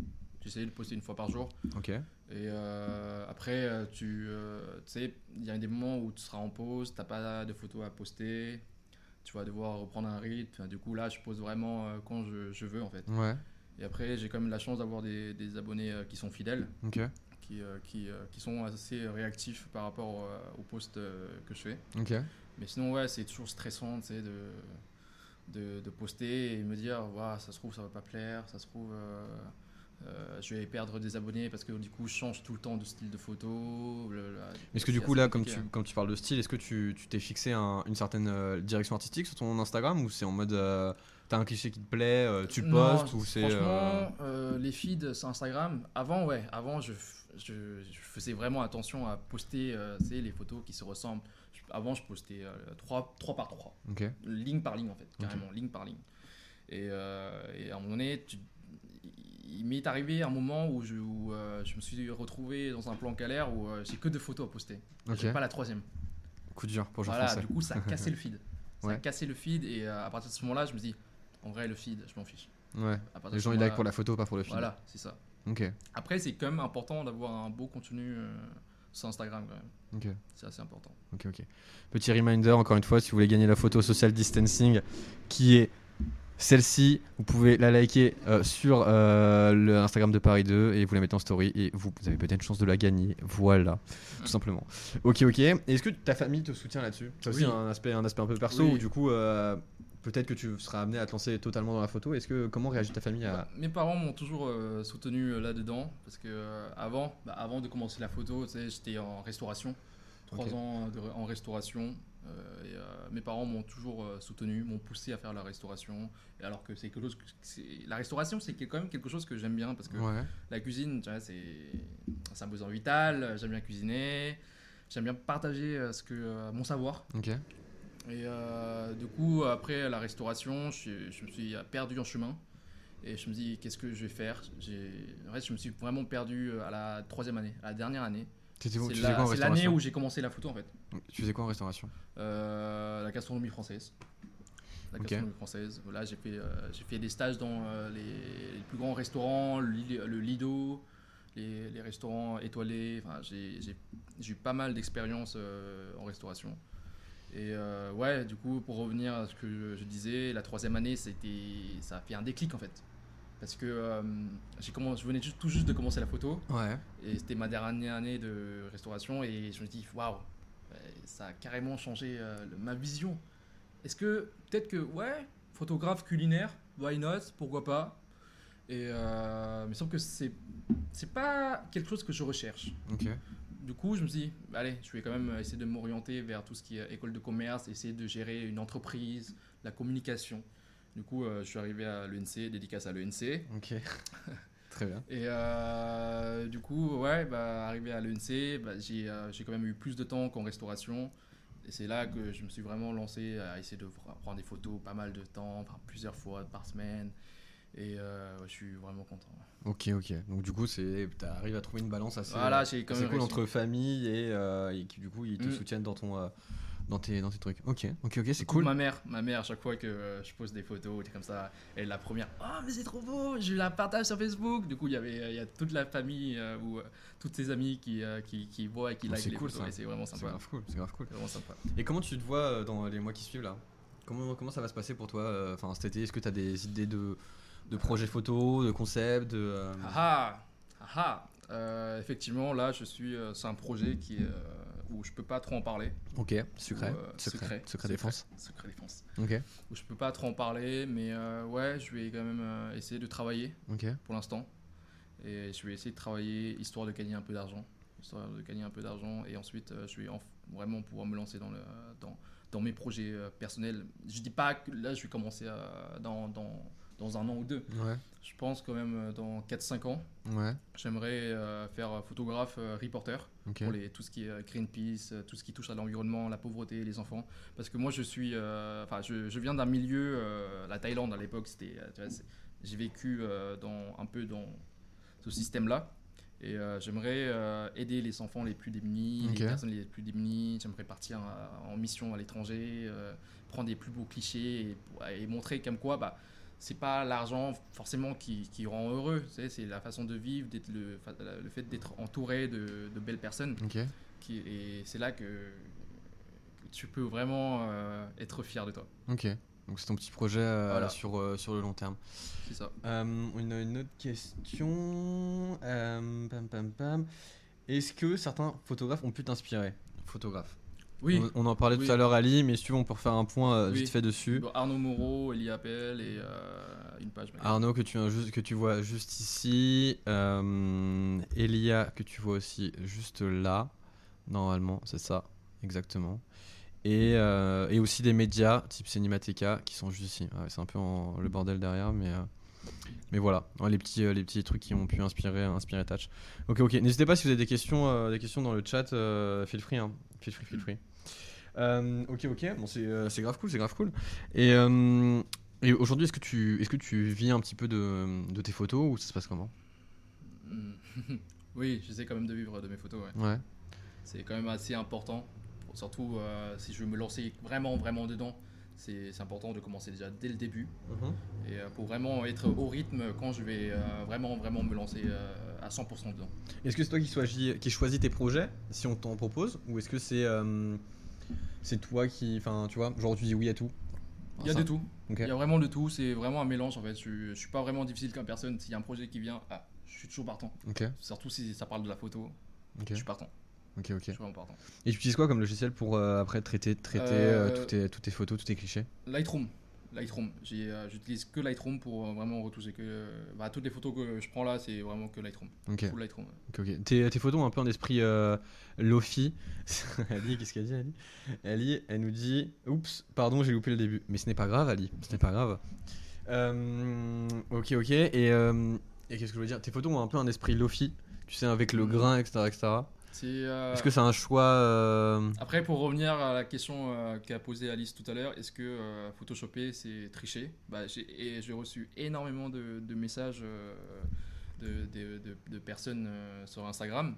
J'essayais de poster une fois par jour. Ok. Et euh, après, euh, tu euh, tu sais, il y a des moments où tu seras en pause, t'as pas de photos à poster, tu vas devoir reprendre un rythme. Du coup, là, je pose vraiment euh, quand je, je veux en fait. Ouais. Et après, j'ai quand même la chance d'avoir des, des abonnés euh, qui sont fidèles, qui, euh, qui, euh, qui sont assez réactifs par rapport aux posts euh, que je fais. Mais sinon, ouais, c'est toujours stressant, de, de, de poster et me dire, ça se trouve, ça va pas plaire, ça se trouve, euh, euh, je vais perdre des abonnés parce que du coup, je change tout le temps de style de photo. Est-ce que du coup là, comme tu, compliqué, hein. comme tu parles de style, est-ce que tu t'es fixé un- une certaine direction artistique sur ton Instagram ou c'est en mode euh, t'as un cliché qui te plaît, euh, tu le Non, postes ou c'est euh, Franchement, euh, les feeds sur Instagram, avant, ouais, avant, je, f- je, je faisais vraiment attention à poster euh, les photos qui se ressemblent. Je- avant, je postais 3, par 3. Ok. ligne par ligne en fait, carrément, ligne par ligne. Et, euh, et à un moment donné, tu- il m'est arrivé un moment où, je, où, euh, je me suis retrouvé dans un plan galère où euh, j'ai que deux photos à poster. Ok. J'ai pas la troisième. Coup dur pour jouer Voilà, français. du coup, ça a cassé le [laughs] feed. Ça Ouais. a cassé le feed et euh, à partir de ce moment-là, je me dis, en vrai, le feed, je m'en fiche. Ouais. Les gens ils like pour la photo, pas pour le film. Voilà, c'est ça. Ok. Après, c'est quand même important d'avoir un beau contenu euh, sur Instagram quand même. Ok. C'est assez important. Ok. Ok. Petit reminder encore une fois, si vous voulez gagner la photo social distancing, qui est celle-ci, vous pouvez la liker euh, sur euh, le Instagram de Paris 2 et vous la mettez en story et vous, vous avez peut-être une chance de la gagner. Voilà, tout simplement. Ok, ok. Est-ce que ta famille te soutient là-dessus? C'est aussi un aspect, un aspect un peu perso Oui. où du coup, euh, peut-être que tu seras amené à te lancer totalement dans la photo. Est-ce que comment réagit ta famille à Bah, mes parents m'ont toujours euh, soutenu euh, là-dedans parce que euh, avant, bah, avant de commencer la photo, tu sais, j'étais en restauration, trois ans de- en restauration. et, mes parents m'ont toujours soutenu, m'ont poussé à faire la restauration. Et alors que c'est quelque chose, que- la restauration, c'est quand même quelque chose que j'aime bien parce que Ouais. la cuisine, tu vois, c'est un besoin vital. J'aime bien cuisiner, j'aime bien partager ce que mon savoir. Ok. Et euh, du coup, après la restauration, je, me suis perdu en chemin. Et je me dis, qu'est-ce que je vais faire? En fait, je me suis vraiment perdu euh, à la troisième année, à la dernière année. C'est la- l'année où j'ai commencé la photo en fait. Tu faisais quoi en restauration? Euh, la gastronomie française. La gastronomie française. Voilà, j'ai fait, euh, j'ai fait des stages dans euh, les, les plus grands restaurants, le, Li- le Lido, les, les restaurants étoilés. Enfin, j'ai, eu pas mal d'expériences en restauration. Et euh, ouais, du coup, pour revenir à ce que je, je disais, la troisième année, c'était, ça a fait un déclic en fait. Parce que euh, j'ai commencé, je venais juste- tout juste de commencer la photo. Ouais. Et c'était ma dernière année de restauration et je me dis waouh, euh, ça a carrément changé euh, le- ma vision. Est-ce que peut-être que ouais, photographe culinaire, why not, pourquoi pas? Et euh, il me semble que c'est c'est pas quelque chose que je recherche. Ok. Du coup, je me suis dit, allez, je vais quand même essayer de m'orienter vers tout ce qui est école de commerce, essayer de gérer une entreprise, la communication. Du coup, euh, je suis arrivé à l'ENC, dédicace à l'ENC. Ok. [laughs] Très bien. Et euh, du coup, ouais, bah, arrivé à l'ENC, bah, j'ai euh, j'ai quand même eu plus de temps qu'en restauration. Et c'est là que je me suis vraiment lancé à essayer de prendre des photos pas mal de temps, plusieurs fois par semaine. Et je suis vraiment content. Ok, ok. Donc du coup, c'est, t'arrives à trouver une balance assez, Voilà, assez même cool réussi. entre famille et, euh, et qui du coup ils te Mm. soutiennent dans ton, euh, dans tes, dans tes trucs. Ok, ok, ok, c'est cool. Ma mère, ma mère, à chaque fois que euh, je pose des photos, des comme ça, elle est la première. Oh, mais c'est trop beau, je la partage sur Facebook. Du coup, il y avait, il y a toute la famille euh, ou euh, toutes ses amies qui, euh, qui, qui voient et qui Oh, like c'est les cool, photos. c'est vraiment C'est sympa. grave cool, c'est grave cool. C'est vraiment sympa. Et comment tu te vois euh, dans les mois qui suivent là? Comment, comment ça va se passer pour toi euh, Enfin, cet été, est-ce que tu as des idées de, de projets photos, de concepts, de euh, Ah ah, ah Euh, Effectivement, là, je suis. euh, c'est un projet qui est, euh, où je peux pas trop en parler. Ok, secret, secret, secret, défense. Secret défense. Ok, Où je peux pas trop en parler, mais ouais, je vais quand même essayer de travailler ok, pour l'instant. Et je vais essayer de travailler histoire de gagner un peu d'argent. Histoire de gagner un peu d'argent. Et ensuite, euh, je vais en- vraiment pouvoir me lancer dans, le, dans, dans mes projets euh, personnels. Je dis pas que là, je vais commencer dans, dans, dans un an ou deux. ouais, Je pense quand même euh, dans 4-5 ans, ouais, j'aimerais euh, faire photographe, euh, reporter ok, pour les, tout ce qui est Greenpeace, tout ce qui touche à l'environnement, la pauvreté, les enfants. Parce que moi, je suis, enfin, je, je viens d'un milieu, la Thaïlande à l'époque, c'était, j'ai vécu dans, un peu dans ce système-là. Et euh, j'aimerais euh, aider les enfants les plus démunis, les personnes les plus démunies. J'aimerais partir en mission à l'étranger, euh, prendre les plus beaux clichés et, et montrer comme quoi, bah, c'est pas l'argent forcément qui, qui rend heureux. C'est la façon de vivre, d'être le, le fait d'être entouré de, de belles personnes. Qui, et c'est là que, que tu peux vraiment euh, être fier de toi. Ok, donc c'est ton petit projet euh, Voilà. sur, euh, sur le long terme. C'est ça. Euh, une, une autre question. pam, pam, pam. Est-ce que certains photographes ont pu t'inspirer? Photographe. Oui. On, on en parlait Oui. tout à l'heure, Ali, mais si tu veux, on peut refaire un point euh, Oui. vite fait dessus. Bon, Arnaud Moreau, Elie Appel et euh, une page. magazine. Arnaud que tu, que vois juste ici. Euh, Elia que tu vois aussi juste là. Normalement, c'est ça, exactement. Et, euh, et aussi des médias type Cinemateca qui sont juste ici. Ouais, c'est un peu en- le bordel derrière, mais, euh, mais voilà, Ouais, les, petits, euh, les petits trucs qui ont pu inspirer, inspirer Touch. Ok, ok. N'hésitez pas si vous avez des questions, des questions dans le chat, feel free. Hein. Feel free, feel free. Euh, ok, ok. Bon, c'est euh, c'est grave cool, c'est grave cool. Et, euh, et aujourd'hui, est-ce que, tu, est que tu vis un petit peu de, de tes photos ou ça se passe comment? Mm. [laughs] oui, j'essaie quand même de vivre de mes photos. ouais. Ouais. C'est quand même assez important. Surtout euh, si je veux me lancer vraiment, vraiment dedans. C'est c'est important de commencer déjà dès le début. Et euh, pour vraiment être au rythme quand je vais euh, vraiment, vraiment me lancer à 100% dedans. Est-ce que c'est toi qui, choisis, qui choisis tes projets si on t'en propose? Ou est-ce que c'est c'est toi qui. Enfin, tu vois, genre tu dis oui à tout Il y a de tout. Il y a vraiment de tout. C'est vraiment un mélange en fait. Je, je suis pas vraiment difficile comme personne. S'il y a un projet qui vient, ah, je suis toujours partant. Surtout si ça parle de la photo, je suis partant. ok, ok. Je suis vraiment partant. Et tu utilises quoi comme logiciel pour euh, après traiter, traiter Euh, euh, toutes, tes, toutes tes photos, tous tes clichés? Lightroom. Lightroom. Euh, J'utilise que Lightroom pour euh, vraiment retoucher que. bah, toutes les photos que je prends là, c'est vraiment que Lightroom. Ok, Full Lightroom. ok, ok. Tes, tes photos ont un peu un esprit euh, Lofi. [laughs] Ali, qu'est-ce qu'elle dit Ali? Ali, elle nous dit Oups, pardon, j'ai loupé le début. Mais ce n'est pas grave, Ali, ce n'est pas grave. Euh, ok, ok. Et, euh, et qu'est-ce que je veux dire? Tes photos ont un peu un esprit Lofi, tu sais, avec le Mhm. grain, etc. etc. C'est, euh, Est-ce que c'est un choix euh, Après, pour revenir à la question euh, qu'a posée Alice tout à l'heure, est-ce que euh, photoshopper c'est tricher? Bah, j'ai, et j'ai reçu énormément de, de messages euh, de, de- de- de personnes euh, sur Instagram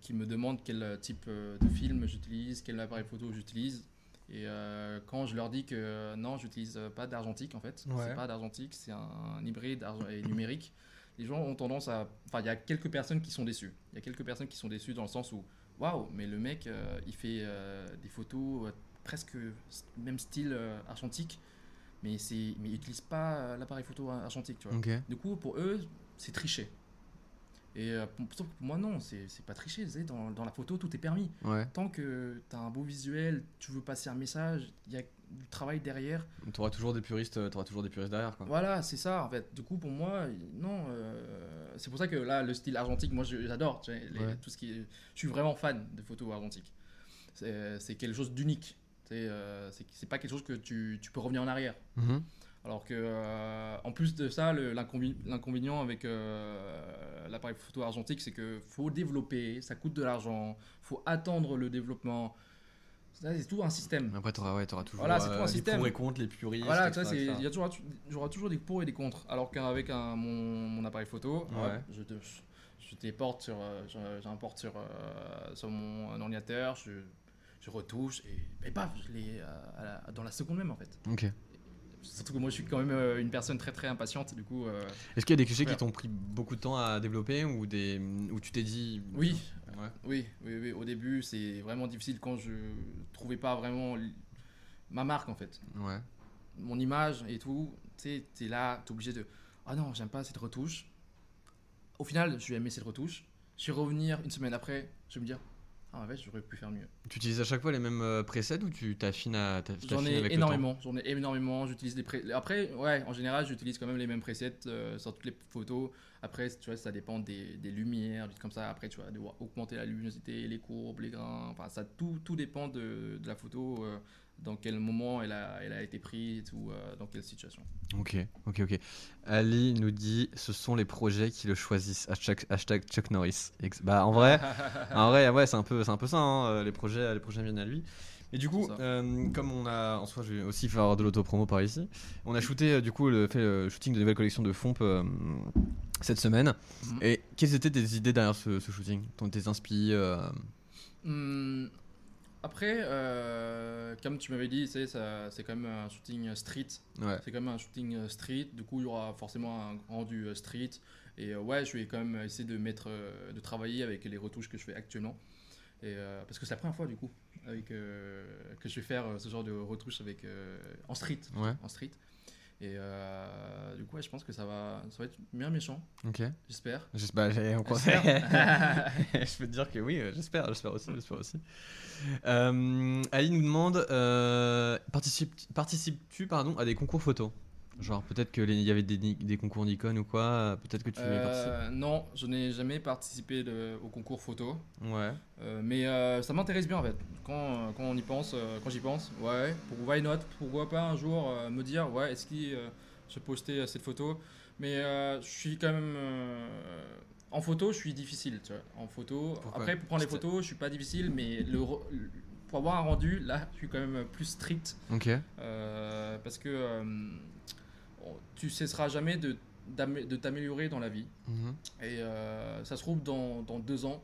qui me demandent quel type de film j'utilise, quel appareil photo j'utilise. Et euh, quand je leur dis que euh, non, j'utilise pas d'argentique en fait, Ouais. c'est pas d'argentique, c'est un, un hybride et numérique. Les gens ont tendance à. Enfin, il y a quelques personnes qui sont déçues. Il y a quelques personnes qui sont déçues dans le sens où, waouh, mais le mec, euh, il fait euh, des photos euh, presque même style argentique, mais, c'est, mais il n'utilise pas l'appareil photo argentique, tu vois. Du coup, pour eux, c'est tricher. Et euh, pour, moi, non, c'est, pas tricher. tu Dans, dans la photo, tout est permis. Ouais. Tant que tu as un beau visuel, tu veux passer un message, il y a du travail derrière. T'auras toujours des puristes, euh, t'auras toujours des puristes derrière quoi. Voilà, c'est ça en fait. Du coup, pour moi, non. euh, c'est pour ça que là, le style argentique, moi, j'adore. tu Ouais. tout ce qui est- je suis vraiment fan de photos argentiques. C'est, quelque chose d'unique. Tu euh, c'est, c'est pas quelque chose que tu, tu peux revenir en arrière. Mhm. Alors que, euh, en plus de ça, l'inconvénient avec euh, l'appareil photo argentique, c'est que faut développer, ça coûte de l'argent, faut attendre le développement. C'est tout un système. Après, ouais, t'auras toujours Voilà, c'est tout un euh, les système. pour et contre, les puristes. Voilà, il y, a toujours- aura toujours des pour et des contre. Alors qu'avec mon, mon appareil photo, Ouais. je, te- je déporte sur, euh, j'importe sur, euh, sur mon ordinateur, je, je retouche et, et paf, je l'ai euh, dans la seconde même en fait. Ok. Surtout que moi je suis quand même euh, une personne très très impatiente, du coup. euh, Est-ce qu'il y a des clichés Ouais. qui t'ont pris beaucoup de temps à développer ou des où tu t'es dit Oui, Ouais. oui, oui, oui. Au début, c'est vraiment difficile quand je trouvais pas vraiment ma marque en fait. Ouais. mon image et tout, tu sais, t'es là, t'es obligé de Ah non, j'aime pas cette retouche. Au final, je vais aimer cette retouche. Je vais revenir une semaine après, je vais me dire Ah en fait, j'aurais pu faire mieux. Tu utilises à chaque fois les mêmes euh, presets ou tu t'affines à J'en ai énormément, j'en ai énormément. J'utilise des. Après, ouais, en général, j'utilise quand même les mêmes presets euh, sur toutes les photos. Après, tu vois, ça dépend des, des lumières, des trucs comme ça. Après, tu vas devoir augmenter la luminosité, les courbes, les grains. Enfin, ça, tout, tout dépend de, de la photo, euh, dans quel moment elle a, elle a été prise ou euh, dans quelle situation. Ok, ok, ok. Ali nous dit ce sont les projets qui le choisissent. Hashtag, hashtag Chuck Norris. Ex- Bah en vrai, [laughs] en vrai, ouais, c'est un peu, un peu ça. hein, Les projets, les projets viennent à lui. Et du coup, euh, comme on a, en soi, je vais aussi faire de l'auto-promo par ici. On a shooté, euh, du coup, le, fait le shooting de nouvelle collection de Fomp euh, cette semaine. Mhm. Et quelles étaient tes idées derrière ce, ce shooting? Tes inspi euh, Hmm, après, euh, comme tu m'avais dit, c'est quand même un shooting street. Ouais. C'est quand même un shooting street. Du coup, il y aura forcément un rendu euh, street. Et euh, ouais, je vais quand même essayer de mettre, de travailler avec les retouches que je fais actuellement. Et, euh, parce que c'est la première fois du coup avec, que je vais faire ce genre de retouches avec en street. Ouais. En street. Et euh, du coup, ouais, je pense que ça va, ça va être bien méchant, Ok. j'espère. J'espère. j'ai- on croise- J'espère. [laughs] [laughs] je peux te dire que oui, euh, j'espère, j'espère aussi, j'espère aussi. Euh, Ali nous demande participe, participes-tu pardon à des concours photos Genre peut-être que les- il y avait des, des concours Nikon ou quoi, euh, peut-être que tu. Euh, non, je n'ai jamais participé de- au concours photo. Ouais. Euh, mais euh, ça m'intéresse bien en fait. Quand, euh, quand on y pense, euh, quand j'y pense, ouais, pour why not? Pourquoi pas un jour me dire, ouais, est-ce que je euh, cette photo? Mais je suis quand même. en photo, je suis difficile, tu vois. En photo. Pourquoi? Après, pour prendre les photos, je suis pas difficile, mais le, le- pour avoir un rendu, là, je suis quand même plus strict. Ok. euh, parce que euh, tu cesseras jamais de, t'améliorer dans la vie. Mhm. Et euh, ça se trouve dans, dans deux ans,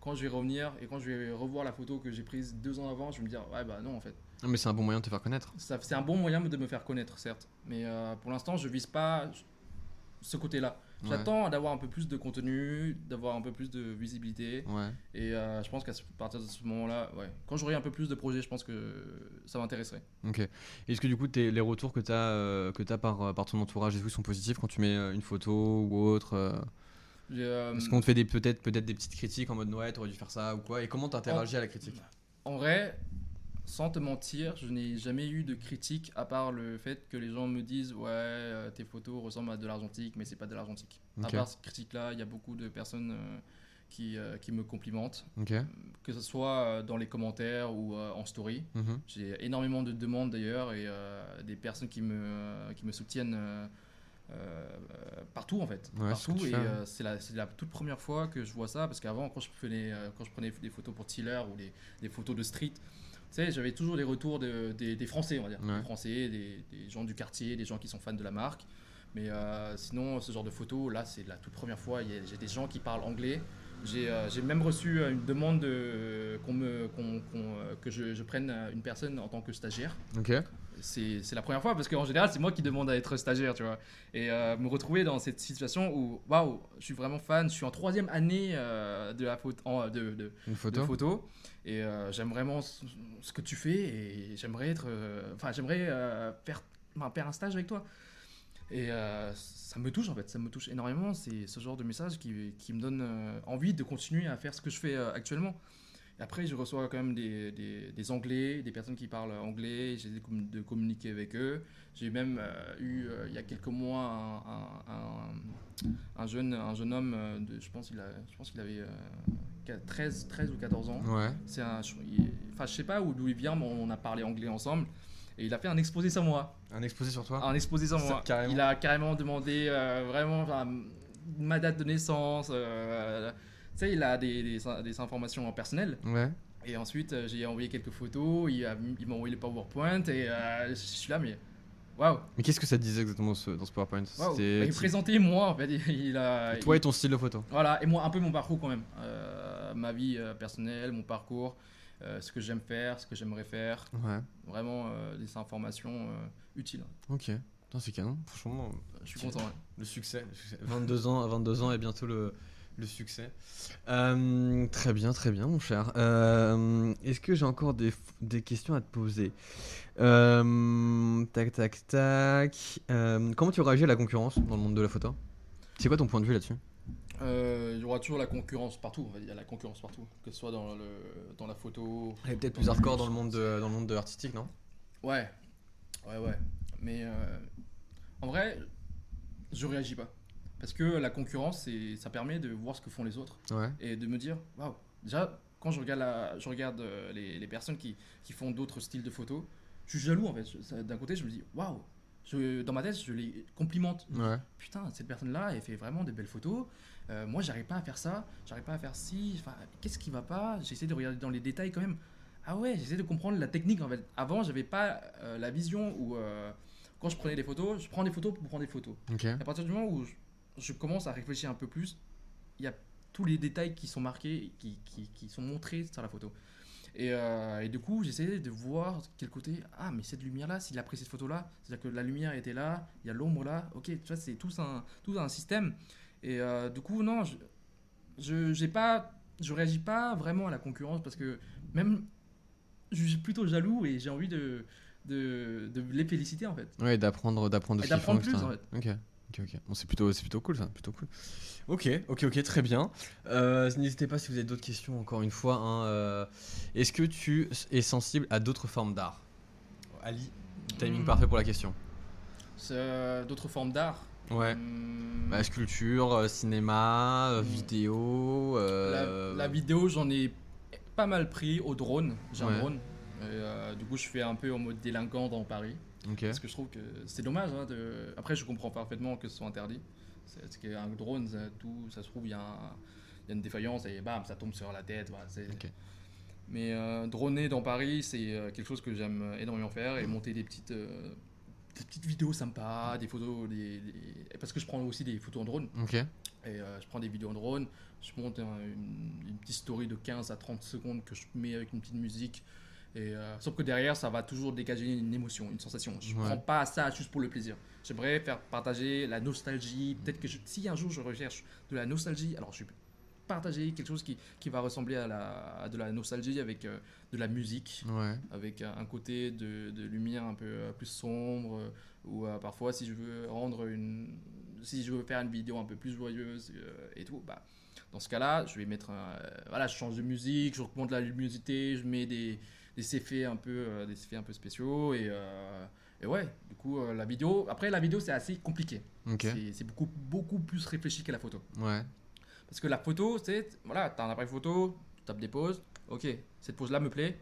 quand je vais revenir et quand je vais revoir la photo que j'ai prise deux ans avant, je vais me dire ouais bah non en fait. Non, mais c'est un bon moyen de te faire connaître. Ça- C'est un bon moyen de me faire connaître certes, mais euh, pour l'instant je vise pas ce côté-là. J'attends d'avoir un peu plus de contenu, d'avoir un peu plus de visibilité. Et euh, je pense qu'à partir de ce moment-là, quand j'aurai un peu plus de projets, je pense que ça m'intéresserait. Ok. Est-ce que du coup les retours que tu as, que as par, euh, par ton entourage est-ce qu'ils sont positifs quand tu mets euh, une photo ou autre euh, euh, Est-ce qu'on te fait peut-être peut-être des petites critiques en mode ouais t'aurais dû faire ça ou quoi? Et comment t'interagis à la critique? En vrai, sans te mentir, je n'ai jamais eu de critique à part le fait que les gens me disent ouais euh, tes photos ressemblent à de l'argentique mais c'est pas de l'argentique. À part cette critique là, il y a beaucoup de personnes euh, qui, euh, qui me complimentent, que ce soit dans les commentaires ou en story. Mhm. J'ai énormément de demandes d'ailleurs et des personnes qui me, qui me soutiennent euh, partout en fait. Ouais, ce partout et euh, c'est la, la toute première fois que je vois ça parce qu'avant quand je prenais, euh, quand je prenais des photos pour Tiller ou des, des photos de street, sais, j'avais toujours des retours de- des, des Français, on va dire. Ouais. Des Français, des, des gens du quartier, des gens qui sont fans de la marque. Mais euh, sinon, ce genre de photos, là, c'est la toute première fois. J'ai des gens qui parlent anglais, J'ai euh, j'ai même reçu euh, une demande de, qu'on me, qu'on- qu'on, euh, que je, je prenne une personne en tant que stagiaire. Ok. C'est c'est la première fois parce qu'en général, c'est moi qui demande à être stagiaire, tu vois. Et euh, me retrouver dans cette situation où, waouh, je suis vraiment fan, je suis en troisième année euh, de la photo, de, de, Une de photo. photo et euh, j'aime vraiment ce, que tu fais et j'aimerais être enfin j'aimerais faire faire un stage avec toi et euh, ça me touche en fait ça me touche énormément. C'est ce genre de message qui, qui me donne euh, envie de continuer à faire ce que je fais euh, actuellement. Et après je reçois quand même des, des, des anglais des personnes qui parlent anglais. J'ai de communiquer avec eux. J'ai même eu il y a quelques mois un, un- un- un jeune un jeune homme de, je pense qu'il avait euh, 13 13 ou 14 ans. Ouais. c'est un, je- il- enfin, je sais pas où d'où il vient, mais on a parlé anglais ensemble. Et il a fait un exposé sur moi. Un exposé sur toi. Un exposé sur moi. carrément. Il a carrément demandé euh, vraiment ma date de naissance. euh, tu sais, il a des, des, des informations personnelles. Ouais. Et ensuite, euh, j'ai envoyé quelques photos. Il m'a envoyé le PowerPoint. Et euh, je suis là, mais waouh! Mais qu'est-ce que ça te disait exactement ce- dans ce PowerPoint? C'était- Bah, Il présentait moi, en fait. [laughs] Il a, Toi il- et ton style de photo? voilà, et moi, un peu mon parcours quand même. Ma vie personnelle, mon parcours, euh, ce que j'aime faire, ce que j'aimerais faire. Ouais. Vraiment euh, des informations euh, utiles. Ok. C'est canon. Franchement, Je suis content. ouais. le succès. le succès. 22 ans, 22 ans et bientôt le, le succès. Euh, très bien, très bien, mon cher. Euh, Est-ce que j'ai encore des, des questions à te poser? Euh, Tac, tac, tac. Euh, comment tu réagis à la concurrence dans le monde de la photo? C'est quoi ton point de vue là-dessus? Euh, Il y aura toujours la concurrence partout. Il y a la concurrence partout. Que ce soit dans, le, dans la photo. Elle est peut-être plus hardcore dans le monde de, dans le monde de l'artistique, non? Ouais. Ouais, ouais. Mais euh, en vrai, je réagis pas. Parce que la concurrence, c'est- ça permet de voir ce que font les autres. Ouais. et de me dire waouh déjà quand je regarde la, je regarde euh, les, les personnes qui, qui font d'autres styles de photos je suis jaloux en fait d'un côté je me dis waouh je- dans ma tête je les complimente Ouais. putain cette personne là elle fait vraiment de belles photos Euh, moi j'arrive pas à faire ça j'arrive pas à faire ci enfin qu'est-ce qui va pas? J'essaie de regarder dans les détails quand même ah ouais j'essaie de comprendre la technique en fait avant j'avais pas euh, la vision où euh, quand je prenais des photos je prends des photos pour prendre des photos à partir du moment où je, je commence à réfléchir un peu plus, il y a tous les détails qui sont marqués, qui, qui, qui sont montrés sur la photo. Et, euh, et du coup, j'essayais de voir quel côté. Ah, mais cette lumière-là, s'il a pris cette photo-là, c'est-à-dire que la lumière était là, il y a l'ombre là. Ok, tu vois, c'est tout un, tout un système. Et euh, du coup, non, je, je, pas, je réagis pas vraiment à la concurrence parce que même, je suis plutôt jaloux et j'ai envie de, de, de les féliciter en fait. Ouais, d'apprendre, d'apprendre d'apprendre plus, etc. Ok. Ok, ok. Bon, c'est plutôt, plutôt cool ça, plutôt cool. Ok, ok, ok, très bien. Euh, N'hésitez pas si vous avez d'autres questions, encore une fois. hein, euh, Est-ce que tu es sensible à d'autres formes d'art? Ali, timing Hmm. parfait pour la question. Euh, d'autres formes d'art? Ouais. Bah, sculpture, euh, cinéma, euh, Hmm. vidéo. la, euh, la vidéo, j'en ai pas mal pris au drone. J'ai Ouais. un drone. Et, du coup, je fais un peu en mode délinquant dans Paris. Parce que je trouve que c'est dommage. hein, de... Après, je comprends parfaitement que ce soit interdit. Parce qu'un drone, ça, tout, ça se trouve, il y, a un- il y a une défaillance et bam, ça tombe sur la tête. voilà. Mais euh, droner dans Paris, c'est quelque chose que j'aime énormément faire et monter des petites, euh, des petites vidéos sympas, des photos. Des, des- Parce que je prends aussi des photos en drone. Ok. Et euh, je prends des vidéos en drone, je monte un- une, une petite story de 15 à 30 secondes que je mets avec une petite musique. Et, euh, sauf que derrière, ça va toujours dégager une émotion, une sensation. Je ne Ouais. prends pas ça juste pour le plaisir. J'aimerais faire partager la nostalgie. Peut-être que je- si un jour je recherche de la nostalgie, alors je vais partager quelque chose qui, qui va ressembler à, la, à de la nostalgie avec euh, de la musique Ouais. avec un côté de, de lumière un peu plus sombre ou euh, parfois si je veux rendre une si je veux faire une vidéo un peu plus joyeuse euh, et tout bah dans ce cas-là je vais mettre un, euh, voilà je change de musique je augmente la luminosité je mets des, des effets un peu des effets un peu spéciaux et, et ouais du coup la vidéo après la vidéo c'est assez compliqué c'est beaucoup beaucoup plus réfléchi que la photo Ouais. parce que la photo, c'est, voilà, t'as un appareil photo, tu tapes des poses, ok, cette pose-là me plaît,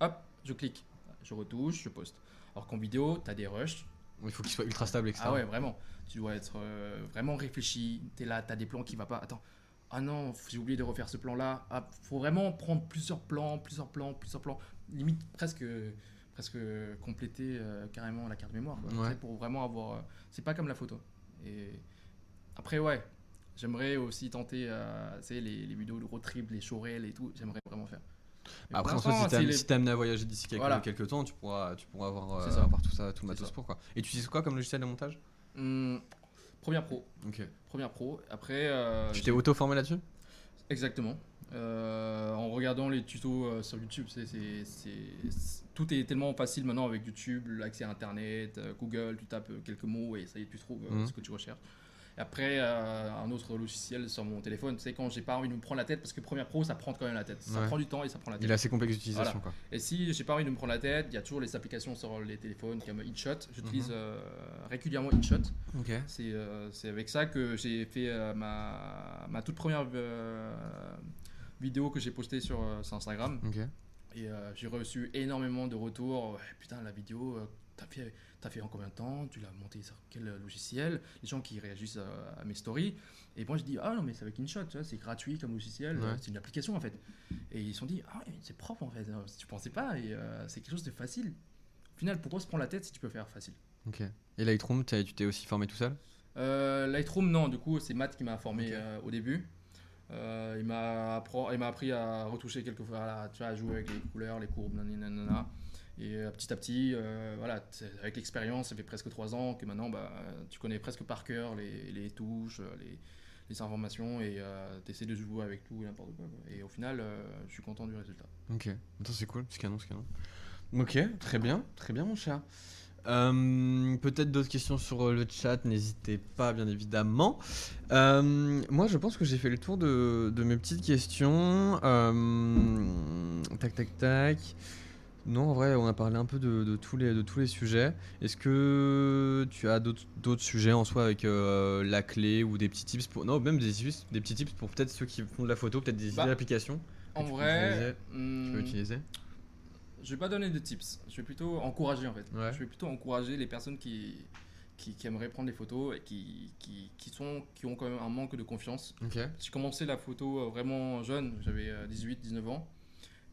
hop, je clique, je retouche, je poste. Alors qu'en vidéo, t'as des rushs, Il faut qu'il soit ultra stable, etc. ah ouais, vraiment, tu dois être euh, vraiment réfléchi, t'es là, t'as des plans qui va pas, attends, ah non, j'ai oublié de refaire ce plan-là, ah, faut vraiment prendre plusieurs plans, plusieurs plans, plusieurs plans, limite presque presque compléter euh, carrément la carte mémoire quoi, Ouais. Tu sais, pour vraiment avoir euh, c'est pas comme la photo et après ouais J'aimerais aussi tenter tu sais, les, les vidéos de road trip, les showrails et tout. J'aimerais vraiment faire. Mais Après, en pour si t'es si amené à voyager d'ici quelques, Voilà. quelques temps, tu pourras, tu pourras avoir, euh, avoir tout ça, tout le matos ça. pour quoi. Et tu utilises quoi comme logiciel de montage? Hum, Première pro. Ok. Première pro. Après. euh, Tu t'es auto-formé là-dessus? Exactement. Euh, en regardant les tutos euh, sur YouTube, c'est, tout est tellement facile maintenant avec YouTube, l'accès à Internet, Google, tu tapes quelques mots et ça y est, tu trouves Mhm. ce que tu recherches. Après, euh, un autre logiciel sur mon téléphone, sais, quand j'ai pas envie de me prendre la tête, parce que Premiere Pro, ça prend quand même la tête. Ça Ouais. prend du temps et ça prend la tête. Il est assez complexe d'utilisation quoi. Et si j'ai pas envie de me prendre la tête, il y a toujours les applications sur les téléphones comme InShot. J'utilise Mhm. euh, régulièrement InShot. Ok. C'est euh, c'est avec ça que j'ai fait ma, ma toute première vidéo que j'ai postée sur, sur Instagram. Ok. Et euh, j'ai reçu énormément de retours. Putain, la vidéo, t'as fait, t'as fait en combien de temps? Tu l'as montée sur quel logiciel? Les gens qui réagissent à mes stories. Et moi, je dis, ah non, mais c'est avec InShot, c'est gratuit comme logiciel, Ouais. c'est une application en fait. Et ils se sont dit, ah c'est propre en fait, tu pensais pas, et euh, c'est quelque chose de facile. Au final, pourquoi se prendre la tête si tu peux faire facile? Ok. Et Lightroom, tu t'es aussi formé tout seul? Euh, Lightroom, non, du coup, c'est Matt qui m'a formé euh, au début. Il m'a appris à retoucher quelques fois, voilà, tu vois, à jouer avec les couleurs, les courbes, nanana. Et euh, petit à petit, euh, voilà, avec l'expérience, ça fait presque trois ans que maintenant, bah, tu connais presque par cœur les, touches, euh, les, informations et tu essaies de jouer avec tout et n'importe quoi. Et au final, euh, je suis content du résultat. Ok. C'est cool, c'est canon, c'est canon. Ok, très bien, très bien mon cher. Euh, Peut-être d'autres questions sur euh, le chat, n'hésitez pas bien évidemment. Euh, moi je pense que j'ai fait le tour de, mes petites questions. Euh, tac tac tac. Non, en vrai, on a parlé un peu de, de tous, les, de tous les sujets. Est-ce que tu as d'autres sujets en soi avec euh, la clé ou des petits tips pour... Non, même des, tips- des petits tips pour peut-être ceux qui font de la photo, peut-être des Bah, idées d'applications que En tu peux vrai, tu peux utiliser je vais pas donner de tips. Je vais plutôt encourager en fait. Ouais. Je vais plutôt encourager les personnes qui, qui, qui aimeraient prendre des photos et qui, qui, qui, sont, qui ont quand même un manque de confiance. J'ai commencé la photo euh, vraiment jeune, j'avais 18-19 ans.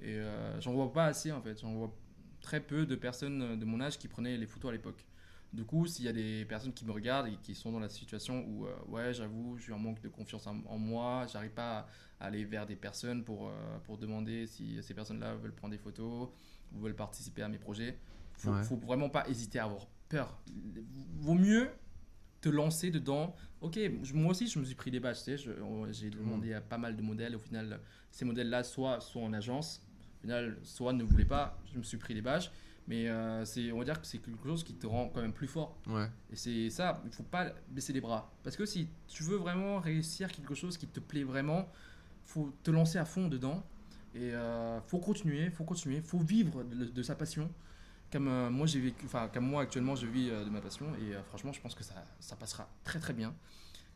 Et euh, j'en vois pas assez en fait. J'en vois très peu de personnes euh, de mon âge qui prenaient les photos à l'époque. Du coup, s'il y a des personnes qui me regardent et qui sont dans la situation où, euh, ouais, j'avoue, j'ai un manque de confiance en, en moi, j'arrive pas à aller vers des personnes pour, euh, pour demander si ces personnes-là veulent prendre des photos ou veulent participer à mes projets, faut, Ouais. faut vraiment pas hésiter à avoir peur. Vaut mieux te lancer dedans. Ok, je- moi aussi, je me suis pris des badges. tu sais, je- J'ai demandé à pas mal de modèles. Au final, ces modèles-là, soit sont en agence, au final, soit ne voulaient pas. Je me suis pris des badges. Mais euh, c'est, on va dire que c'est quelque chose qui te rend quand même plus fort. Ouais. Et c'est ça, il faut pas baisser les bras. Parce que si tu veux vraiment réussir quelque chose qui te plaît vraiment, faut te lancer à fond dedans. Et euh, faut continuer, faut continuer, faut vivre de, de sa passion. Comme euh, moi j'ai vécu, enfin comme moi actuellement je vis euh, de ma passion et franchement je pense que ça, ça passera très très bien.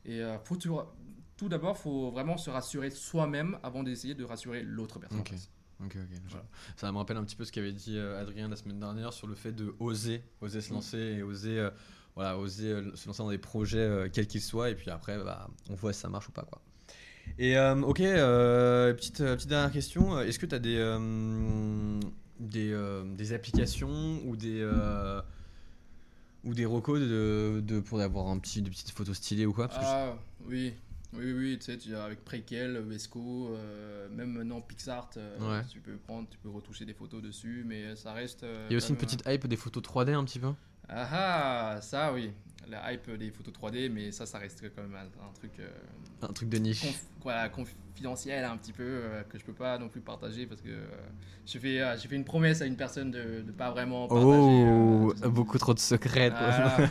Et faut toujours- tout d'abord faut vraiment se rassurer soi-même avant d'essayer de rassurer l'autre personne. Voilà. Ça me rappelle un petit peu ce qu'avait dit euh, Adrien la semaine dernière sur le fait de oser, oser se Mm. lancer et oser, euh, voilà, oser euh, se lancer dans des projets euh, quels qu'ils soient et puis après, bah, on voit si ça marche ou pas quoi. Et ok, petite, petite dernière question. Est-ce que tu as des, des, des applications ou des, ou des recos de, de- pour avoir un petit, des petites photos stylées ou quoi? Parce que je- Ah oui, oui, oui, tu sais, avec Prequel, Vesco, euh, même maintenant PixArt, euh, Ouais. tu peux prendre, tu peux retoucher des photos dessus, mais ça reste. euh, Il y a aussi une petite hype des photos 3D un petit peu Ah ah, ça oui, la hype des photos 3D, mais ça, ça reste quand même un, un truc euh, Un truc de niche. conf- voilà, confidentiel un petit peu euh, que je peux pas non plus partager parce que euh, j'ai fait, j'ai fait une promesse à une personne de, de pas vraiment partager. Oh, tout ça. beaucoup trop de secrets. Ah.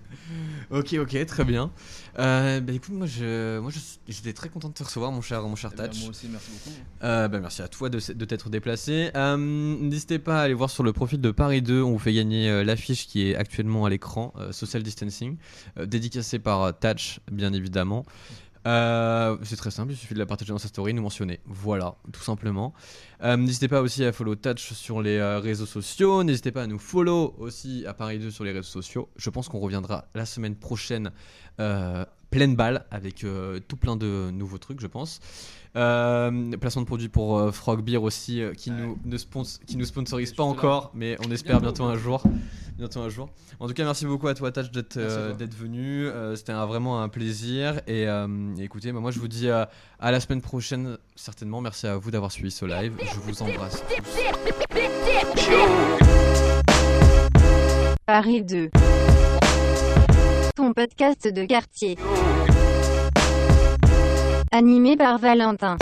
[laughs] ok, ok, très bien. Bah écoute, moi, je, moi, je- j'étais très content de te recevoir, mon cher, mon cher Eh ben, Touch. moi aussi, merci beaucoup. Bah, merci à toi de, de t'être déplacé. N'hésitez pas à aller voir sur le profil de Paris 2. On vous fait gagner l'affiche qui est actuellement à l'écran, Social Distancing, euh, dédicacée par euh, Touch, bien évidemment. Euh, c'est très simple, il suffit de la partager dans sa story, nous mentionner. Voilà, tout simplement. N'hésitez pas aussi à follow Touch sur les réseaux sociaux. N'hésitez pas à nous follow aussi à Paris 2 sur les réseaux sociaux. Je pense qu'on reviendra la semaine prochaine pleine balle avec euh, tout plein de nouveaux trucs, je pense. Euh, placement de produits pour euh, Frog Beer aussi, euh, qui, nous, ne spons- qui nous sponsorise pas là. encore, mais on espère bientôt Bientôt. un jour. [laughs] bientôt un jour. En tout cas, merci beaucoup à toi, Touch, d'être euh, venu. Euh, C'était vraiment un plaisir. Et euh, écoutez, bah, moi, je vous dis euh, à la semaine prochaine, certainement. Merci à vous d'avoir suivi ce live. Je vous embrasse. Paris 2. Ton podcast de quartier. Animé par Valentin.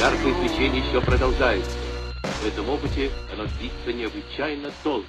Яркое свечение еще продолжается. В этом опыте оно длится необычайно долго.